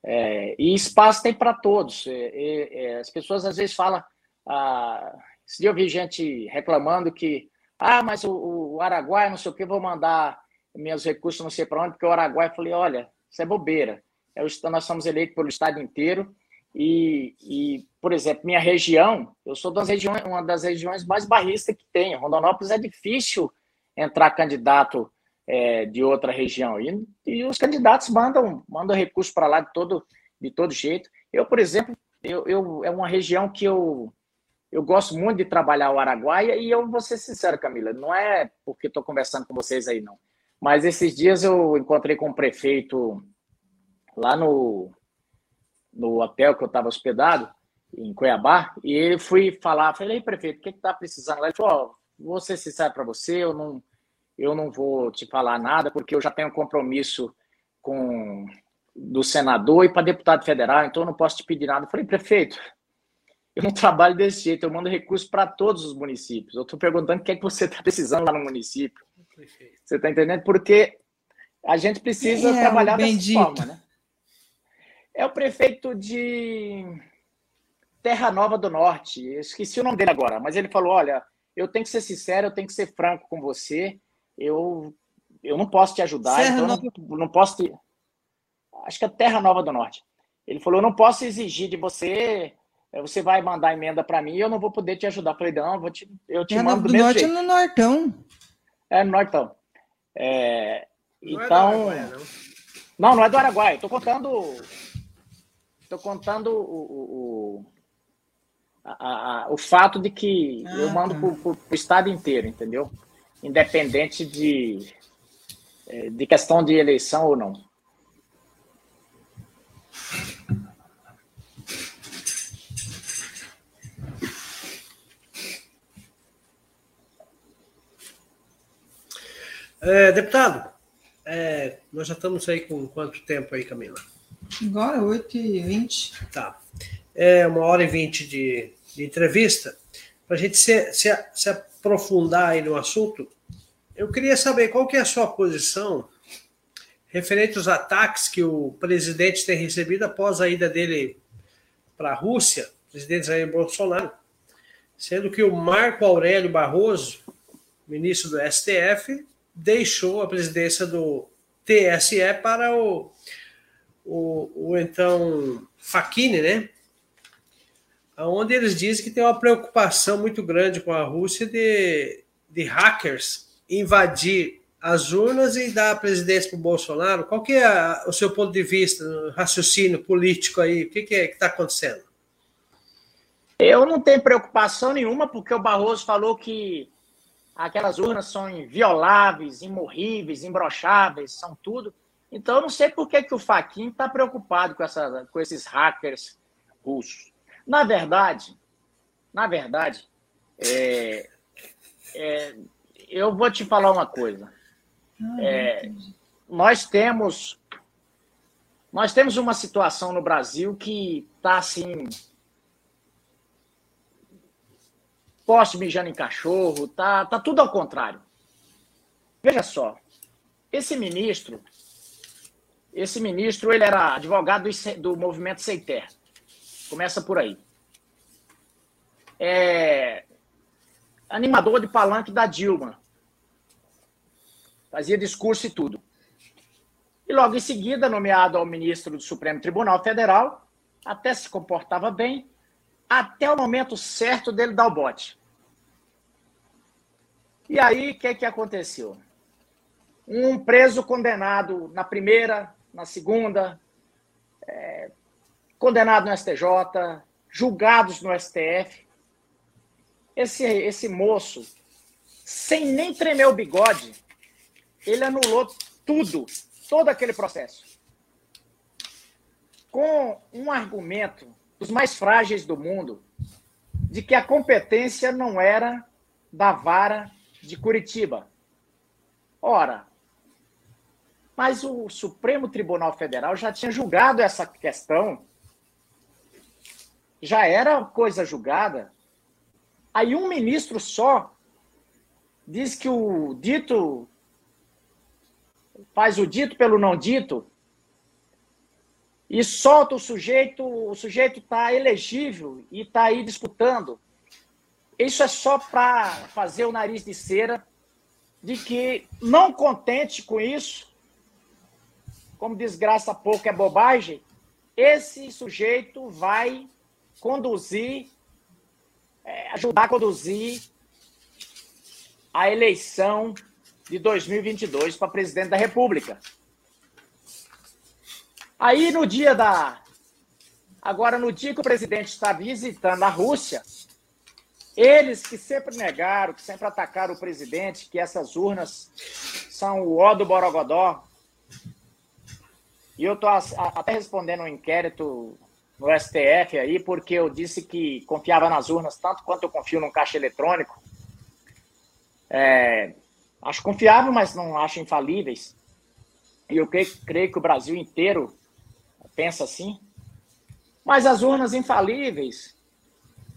É, e espaço tem para todos. É, é, as pessoas às vezes falam. Ah, dia eu vi gente reclamando que, ah, mas o, o Araguaia, não sei o que, vou mandar meus recursos não sei para onde, porque o Araguaia, falei, olha, isso é bobeira. É o, nós somos eleitos pelo estado inteiro. E, e, por exemplo, minha região, eu sou das regiões, uma das regiões mais barristas que tem. Rondonópolis é difícil entrar candidato é, de outra região. E, e, os candidatos mandam, mandam recursos para lá de todo, de todo jeito. Eu, por exemplo, eu, eu, é uma região que eu, eu gosto muito de trabalhar o Araguaia e eu vou ser sincero, Camila, não é porque estou conversando com vocês aí, não. Mas esses dias eu encontrei com o prefeito lá no, no hotel que eu estava hospedado, em Cuiabá, e ele fui falar, falei, prefeito, o que está precisando? Ele falou, oh, vou ser sincero para você, eu não, eu não vou te falar nada, porque eu já tenho compromisso com do senador e para deputado federal, então eu não posso te pedir nada. Eu falei, prefeito, eu não trabalho desse jeito, eu mando recursos para todos os municípios. Eu estou perguntando o que é que você está precisando lá no município. Você está entendendo? Porque a gente precisa é, trabalhar dessa forma, né? É o prefeito de Terra Nova do Norte. Eu esqueci o nome dele agora, mas ele falou: olha, eu tenho que ser sincero, eu tenho que ser franco com você eu, eu não posso te ajudar, Serra então eu não, não posso te... Acho que é Terra Nova do Norte. Ele falou, eu não posso exigir de você, eh, você vai mandar emenda para mim e eu não vou poder te ajudar. Eu falei, não, eu, vou te, eu te Terra mando do, do Norte jeito. é no Nortão. É, no Nortão. É, não então... É Araguaia, não. não, não é do Araguaia. Estou contando... Estou contando o, o, a, a, o fato de que ah, eu mando tá. para o estado inteiro, entendeu? independente de, é, de questão de eleição ou não. É, deputado, é, nós já estamos aí com quanto tempo aí, Camila? Agora, 8h20. Tá. É uma hora e vinte de, de entrevista. Para a gente se, se, se aprofundar aí no assunto, eu queria saber qual que é a sua posição referente aos ataques que o presidente tem recebido após a ida dele para a Rússia, presidente Jair Bolsonaro, sendo que o Marco Aurélio Barroso, ministro do STF, deixou a presidência do TSE para o, o, o então Facchini, né? onde eles dizem que tem uma preocupação muito grande com a Rússia de, de hackers invadir as urnas e dar a presidência para o Bolsonaro. Qual que é o seu ponto de vista, raciocínio político aí? O que, que é que está acontecendo? Eu não tenho preocupação nenhuma, porque o Barroso falou que aquelas urnas são invioláveis, imorríveis, imbrocháveis, são tudo. Então, eu não sei por que, que o Faquin está preocupado com, essa, com esses hackers russos. Na verdade, na verdade, é, é, eu vou te falar uma coisa. Ah, é, nós temos nós temos uma situação no Brasil que está assim poste mijando em cachorro, tá, tá tudo ao contrário. Veja só, esse ministro, esse ministro, ele era advogado do, movimento Sem Terra. Começa por aí. É, animador de palanque da Dilma. Fazia discurso e tudo. E logo em seguida, nomeado ao ministro do Supremo Tribunal Federal, até se comportava bem, até o momento certo dele dar o bote. E aí, o que, que aconteceu? Um preso condenado na primeira, na segunda, é, condenados no STJ, julgados no STF. Esse, esse moço, sem nem tremer o bigode, ele anulou tudo, todo aquele processo. Com um argumento dos mais frágeis do mundo, de que a competência não era da vara de Curitiba. Ora, mas o Supremo Tribunal Federal já tinha julgado essa questão, já era coisa julgada. Aí um ministro só diz que o dito faz o dito pelo não dito e solta o sujeito, o sujeito está elegível e está aí disputando. Isso é só para fazer o nariz de cera de que, não contente com isso, como desgraça pouco é bobagem, esse sujeito vai conduzir, é, ajudar a conduzir a eleição de 2022 para presidente da República. Aí no dia da. Agora, no dia que o presidente está visitando a Rússia, eles que sempre negaram, que sempre atacaram o presidente, que essas urnas são o ó do Borogodó. E eu estou até respondendo um inquérito no STF aí, porque eu disse que confiava nas urnas tanto quanto eu confio num caixa eletrônico. É, acho confiável, mas não acho infalíveis. E eu creio, creio que o Brasil inteiro pensa assim. Mas as urnas infalíveis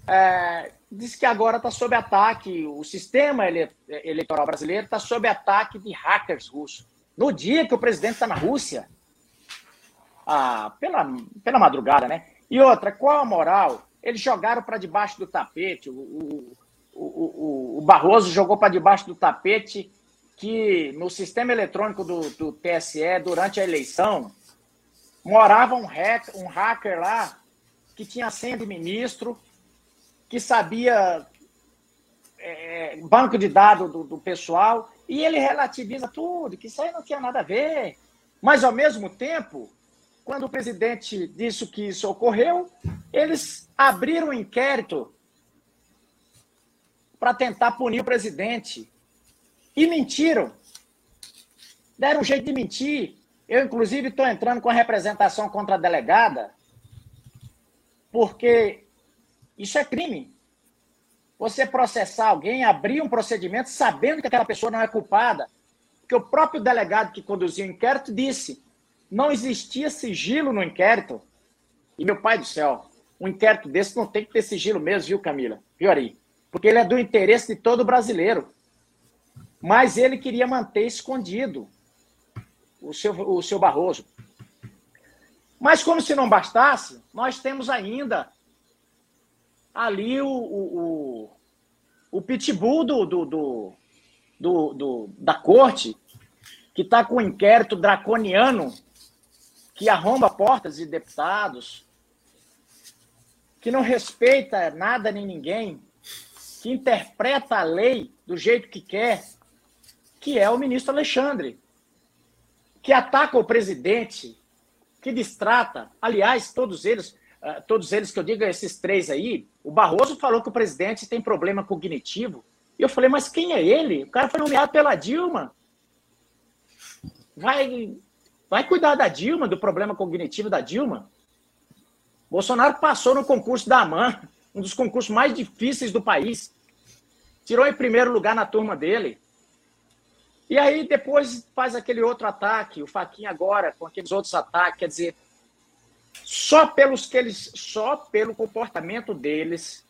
é, diz que agora está sob ataque, o sistema ele, eleitoral brasileiro está sob ataque de hackers russos. No dia que o presidente está na Rússia, pela, pela madrugada, né? E outra, qual a moral? Eles jogaram para debaixo do tapete, o, o, o, o Barroso jogou para debaixo do tapete que no sistema eletrônico do, do TSE, durante a eleição, morava um hacker, um hacker lá que tinha senha de ministro, que sabia é, banco de dados do, do, pessoal, e ele relativiza tudo, que isso aí não tinha nada a ver. Mas, ao mesmo tempo, quando o presidente disse que isso ocorreu, eles abriram um inquérito para tentar punir o presidente. E mentiram. Deram um jeito de mentir. Eu, inclusive, estou entrando com a representação contra a delegada, porque isso é crime. Você processar alguém, abrir um procedimento sabendo que aquela pessoa não é culpada. Porque o próprio delegado que conduziu o inquérito disse: não existia sigilo no inquérito. E, meu pai do céu, um inquérito desse não tem que ter sigilo mesmo, viu, Camila? Viu, Ari? Porque ele é do interesse de todo brasileiro. Mas ele queria manter escondido o seu, o seu Barroso. Mas como se não bastasse, nós temos ainda ali o, o, o, o pitbull do, do, do, do, do da corte, que está com um inquérito draconiano, que arromba portas de deputados, que não respeita nada nem ninguém, que interpreta a lei do jeito que quer, que é o ministro Alexandre que ataca o presidente, que distrata, aliás, todos eles, uh, todos eles que eu digo, esses três aí, o Barroso falou que o presidente tem problema cognitivo, e eu falei, mas quem é ele? O cara foi nomeado pela Dilma. Vai, vai cuidar da Dilma, do problema cognitivo da Dilma. Bolsonaro passou no concurso da AMAN, um dos concursos mais difíceis do país. Tirou em primeiro lugar na turma dele. E aí depois faz aquele outro ataque, o Faquinha agora com aqueles outros ataques, quer dizer, só pelos que eles, só pelo comportamento deles,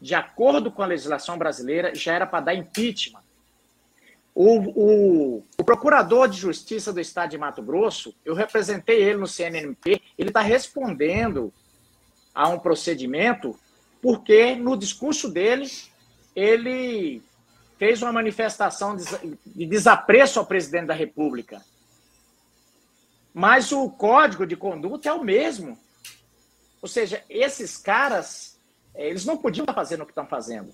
de acordo com a legislação brasileira, já era para dar impeachment. O, o, o, procurador de justiça do estado de Mato Grosso, eu representei ele no CNMP, ele está respondendo a um procedimento porque no discurso dele ele fez uma manifestação de desapreço ao presidente da República. Mas o código de conduta é o mesmo. Ou seja, esses caras, eh, eles não podiam estar fazendo o que estão fazendo.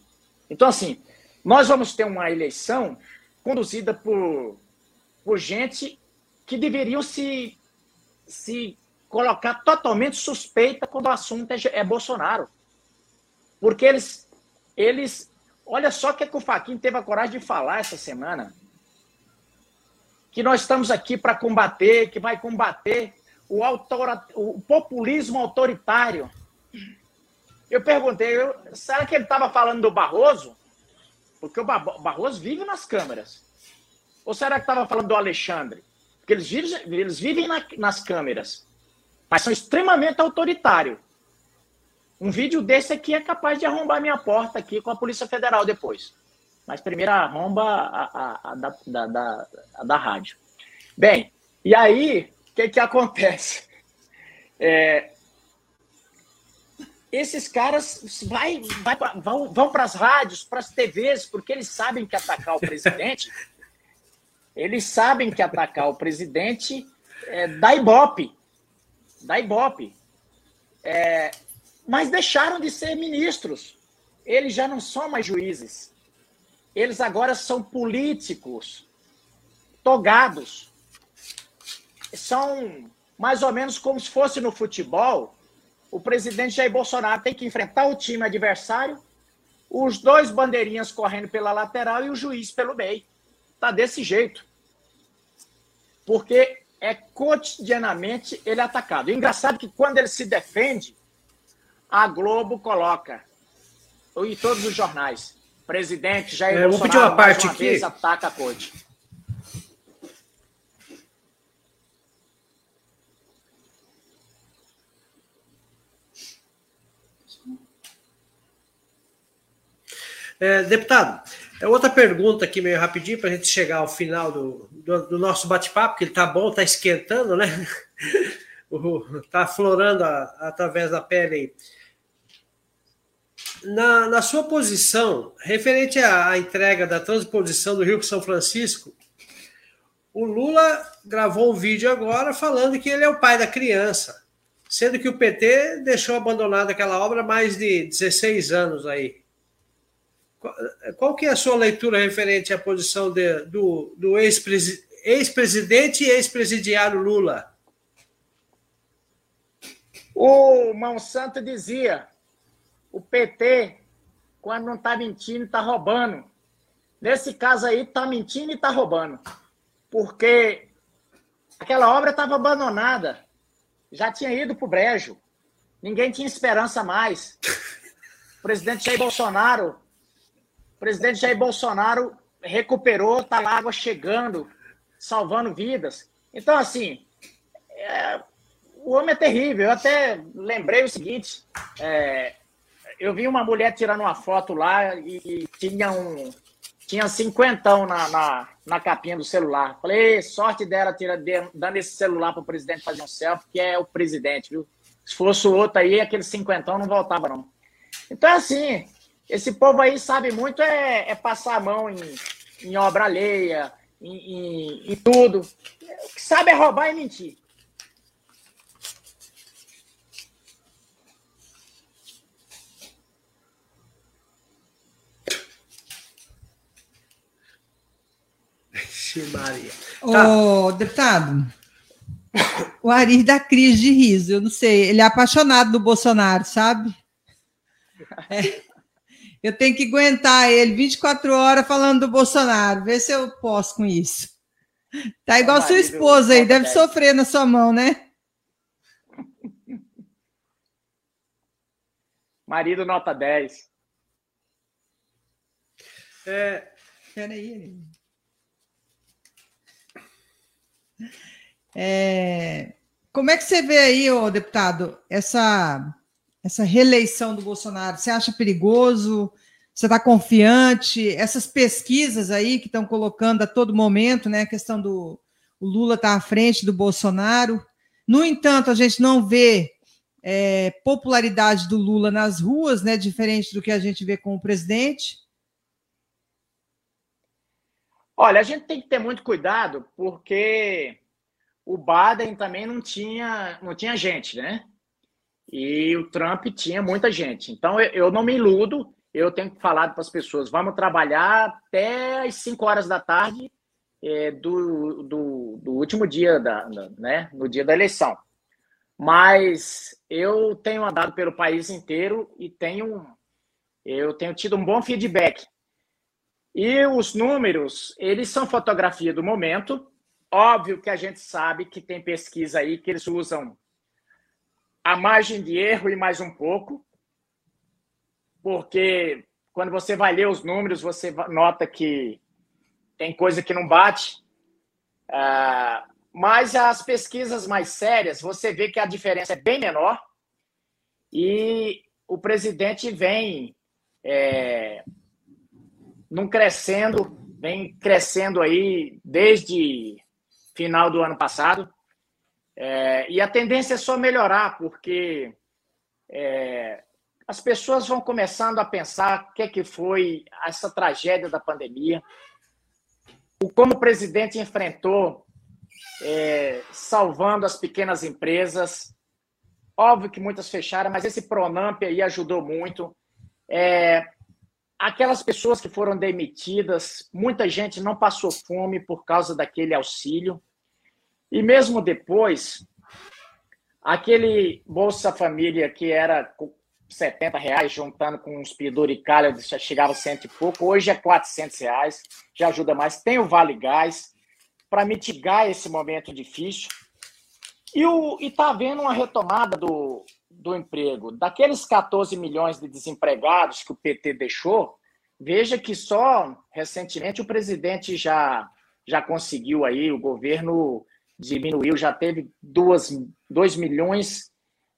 Então, assim, nós vamos ter uma eleição conduzida por, por gente que deveriam se, se colocar totalmente suspeita quando o assunto é, é Bolsonaro. Porque eles, eles. Olha só o que, é que o Faquinho teve a coragem de falar essa semana. Que nós estamos aqui para combater, que vai combater o, autora, o populismo autoritário. Eu perguntei, eu, será que ele estava falando do Barroso? Porque o Barroso vive nas câmeras. Ou será que estava falando do Alexandre? Porque eles vivem, eles vivem na, nas câmeras, mas são extremamente autoritários. Um vídeo desse aqui é capaz de arrombar minha porta aqui com a Polícia Federal depois. Mas primeiro arromba a, a, a da, da, da, a da rádio. Bem, e aí, o que, que acontece? É, esses caras vai, vai, vão, vão para as rádios, para as TVs, porque eles sabem que atacar o presidente [LAUGHS] eles sabem que atacar o presidente é, dá ibope. Dá ibope. É, mas deixaram de ser ministros. Eles já não são mais juízes. Eles agora são políticos togados. São mais ou menos como se fosse no futebol. O presidente Jair Bolsonaro tem que enfrentar o time adversário, os dois bandeirinhas correndo pela lateral e o juiz pelo meio. Tá desse jeito. Porque é cotidianamente ele é atacado. engraçado que quando ele se defende, a Globo coloca, e todos os jornais, presidente Jair é, Bolsonaro vou pedir uma parte uma aqui. ataca a corte. É, deputado, é outra pergunta aqui, meio rapidinho, para a gente chegar ao final do, do, do nosso bate-papo, que ele está bom, está esquentando, né? [LAUGHS] Está aflorando a, através da pele. Na, na sua posição, referente à, à entrega da transposição do Rio para São Francisco, o Lula gravou um vídeo agora falando que ele é o pai da criança, sendo que o PT deixou abandonada aquela obra há mais de 16 anos aí. Qual que é a sua leitura referente à posição de, do, do ex-presidente e ex-presidiário Lula? O Monsanto dizia: o PT, quando não está mentindo, está roubando. Nesse caso aí, está mentindo e está roubando. Porque aquela obra estava abandonada. Já tinha ido para o brejo. Ninguém tinha esperança mais. O [LAUGHS] presidente Jair Bolsonaro presidente Jair Bolsonaro recuperou, tá lá água chegando, salvando vidas. Então, assim, é, o homem é terrível. Eu até lembrei o seguinte: é, eu vi uma mulher tirando uma foto lá e, tinha um. Tinha cinquentão na, na, na capinha do celular. Falei, sorte dela tira, dando esse celular para o presidente fazer um selfie, que é o presidente, viu? Se fosse o outro aí, aquele cinquentão não voltava, não. Então, assim, esse povo aí sabe muito é, é passar a mão em, em obra alheia, em, em, em, tudo. O que sabe é roubar e mentir. Maria. Ô, tá. deputado, o Ari dá crise de riso, eu não sei, ele é apaixonado do Bolsonaro, sabe? É. Eu tenho que aguentar ele 24 horas falando do Bolsonaro. Vê se eu posso com isso. Tá igual sua esposa aí, deve sofrer na sua mão, né? Marido nota 10. É... Peraí. É... Como é que você vê aí, ô, deputado, essa essa reeleição do Bolsonaro? Você acha perigoso? Você está confiante? Essas pesquisas aí que estão colocando a todo momento, né? A questão do Lula estar tá à frente do Bolsonaro. No entanto, a gente não vê é, popularidade do Lula nas ruas, né? Diferente do que a gente vê com o presidente. Olha, a gente tem que ter muito cuidado, porque o Biden também não tinha, não tinha gente, né? E o Trump tinha muita gente. Então eu não me iludo, eu tenho falado para as pessoas: vamos trabalhar até as 5 horas da tarde é, do, do, do, último dia, da, né, no dia da eleição. Mas eu tenho andado pelo país inteiro e tenho eu tenho tido um bom feedback. E os números, eles são fotografia do momento. Óbvio que a gente sabe que tem pesquisa aí que eles usam a margem de erro e mais um pouco, porque quando você vai ler os números, você nota que tem coisa que não bate. Uh, mas as pesquisas mais sérias, você vê que a diferença é bem menor e o presidente vem é, num crescendo, vem crescendo aí desde final do ano passado. É, e a tendência é só melhorar, porque é, as pessoas vão começando a pensar o que, é que foi essa tragédia da pandemia, o como o presidente enfrentou é, salvando as pequenas empresas. Óbvio que muitas fecharam, mas esse Pronamp aí ajudou muito. É, aquelas pessoas que foram demitidas, muita gente não passou fome por causa daquele auxílio. E mesmo depois, aquele Bolsa Família que era 70 reais, juntando com uns penduricalhos, já chegava cento e pouco, hoje é 400 reais, já ajuda mais. Tem o Vale Gás, para mitigar esse momento difícil. E está havendo uma retomada do, do emprego. Daqueles 14 milhões de desempregados que o PT deixou, veja que só recentemente o presidente já, já conseguiu aí, o governo diminuiu, já teve 2, 2 milhões,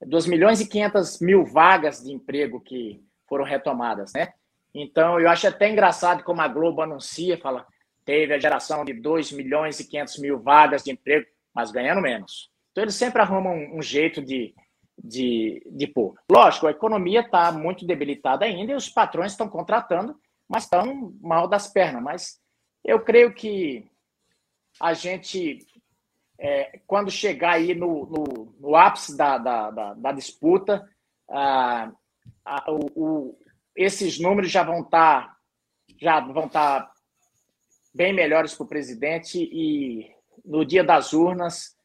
2 milhões e 500 mil vagas de emprego que foram retomadas, né? Então, eu acho até engraçado como a Globo anuncia, fala, teve a geração de 2 milhões e 500 mil vagas de emprego, mas ganhando menos. Então, eles sempre arrumam um, jeito de, de, de pôr. Lógico, a economia está muito debilitada ainda e os patrões estão contratando, mas estão mal das pernas. Mas eu creio que a gente, é, quando chegar aí no, no, no ápice da, da, da, da disputa, ah, a, o, o, esses números já vão estar tá, tá bem melhores para o presidente e no dia das urnas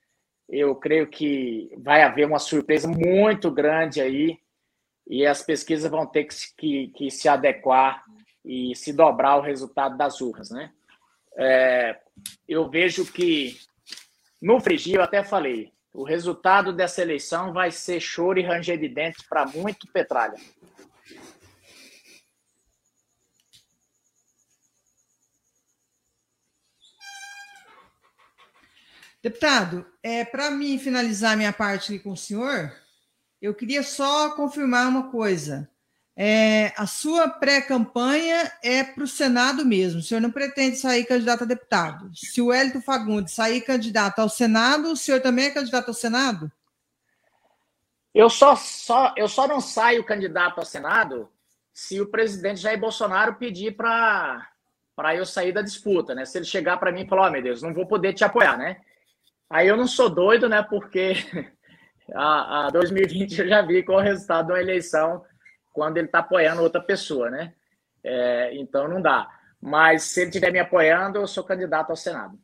eu creio que vai haver uma surpresa muito grande aí e as pesquisas vão ter que, que, que se adequar e se dobrar o resultado das urnas, né? É, eu vejo que no Frigi, eu até falei, o resultado dessa eleição vai ser choro e ranger de dentes para muito Petralha. Deputado, é, para mim finalizar minha parte aqui com o senhor, eu queria só confirmar uma coisa. É, a sua pré-campanha é para o Senado mesmo. O senhor não pretende sair candidato a deputado. Se o Hélito Fagundes sair candidato ao Senado, o senhor também é candidato ao Senado? Eu só, só, eu só não saio candidato ao Senado se o presidente Jair Bolsonaro pedir para eu sair da disputa, né? Se ele chegar para mim e falar, oh, meu Deus, não vou poder te apoiar, né? Aí eu não sou doido, né? Porque [LAUGHS] a, a 2020 eu já vi qual é o resultado de uma eleição quando ele está apoiando outra pessoa, né? É, então não dá. Mas se ele estiver me apoiando, eu sou candidato ao Senado.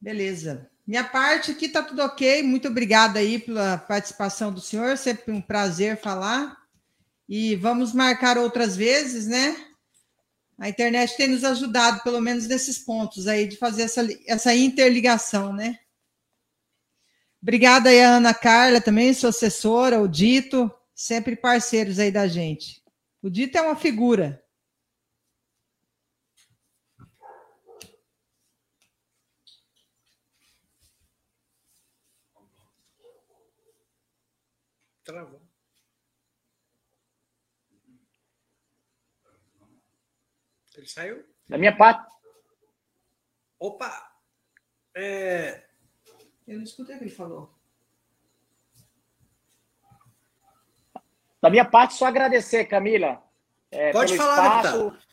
Beleza. Minha parte aqui está tudo ok. Muito obrigada aí pela participação do senhor. Sempre um prazer falar. E vamos marcar outras vezes, né? A internet tem nos ajudado, pelo menos nesses pontos aí, de fazer essa, essa interligação, né? Obrigada aí a Ana Carla também, sua assessora, o Dito, sempre parceiros aí da gente. O Dito é uma figura. Travou. Ele saiu? Da minha parte. Opa! É... Eu não escutei o que ele falou. Da minha parte, só agradecer, Camila. É, Pode falar, espaço. Deputado.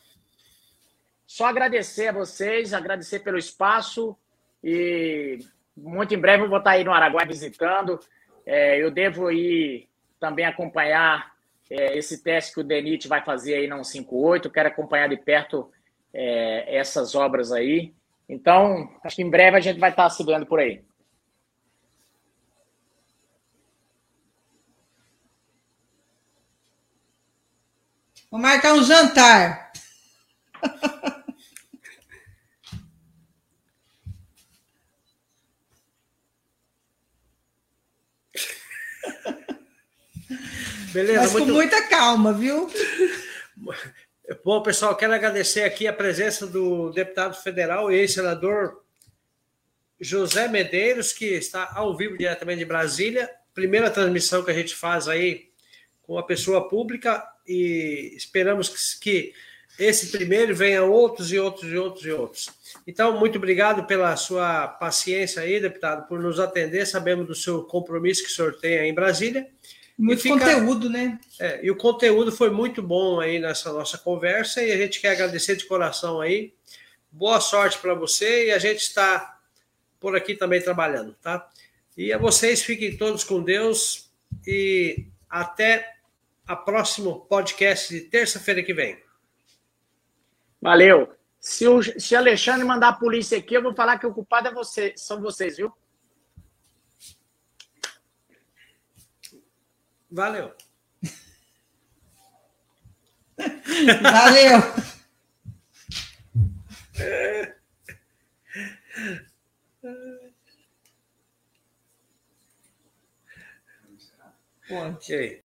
Só agradecer a vocês, agradecer pelo espaço e muito em breve eu vou estar aí no Araguai visitando. É, eu devo ir também acompanhar é, esse teste que o DENIT vai fazer aí na 158, quero acompanhar de perto é, essas obras aí. Então, acho que em breve a gente vai estar se vendo por aí. Vou marcar um jantar. [LAUGHS] Beleza, Mas muito... com muita calma, viu? [LAUGHS] Bom, pessoal, quero agradecer aqui a presença do deputado federal e ex-senador José Medeiros, que está ao vivo diretamente de Brasília. Primeira transmissão que a gente faz aí com a pessoa pública e esperamos que esse primeiro venha outros e outros e outros e outros. Então, muito obrigado pela sua paciência aí, deputado, por nos atender. Sabemos do seu compromisso que o senhor tem aí em Brasília. Muito fica, conteúdo, né? É, e o conteúdo foi muito bom aí nessa nossa conversa e a gente quer agradecer de coração aí. Boa sorte para você e a gente está por aqui também trabalhando, tá? E a vocês fiquem todos com Deus e até a próximo podcast de terça-feira que vem. Valeu. Se o se Alexandre mandar a polícia aqui, eu vou falar que o culpado é você, são vocês, viu? Valeu. Valeu. Pode.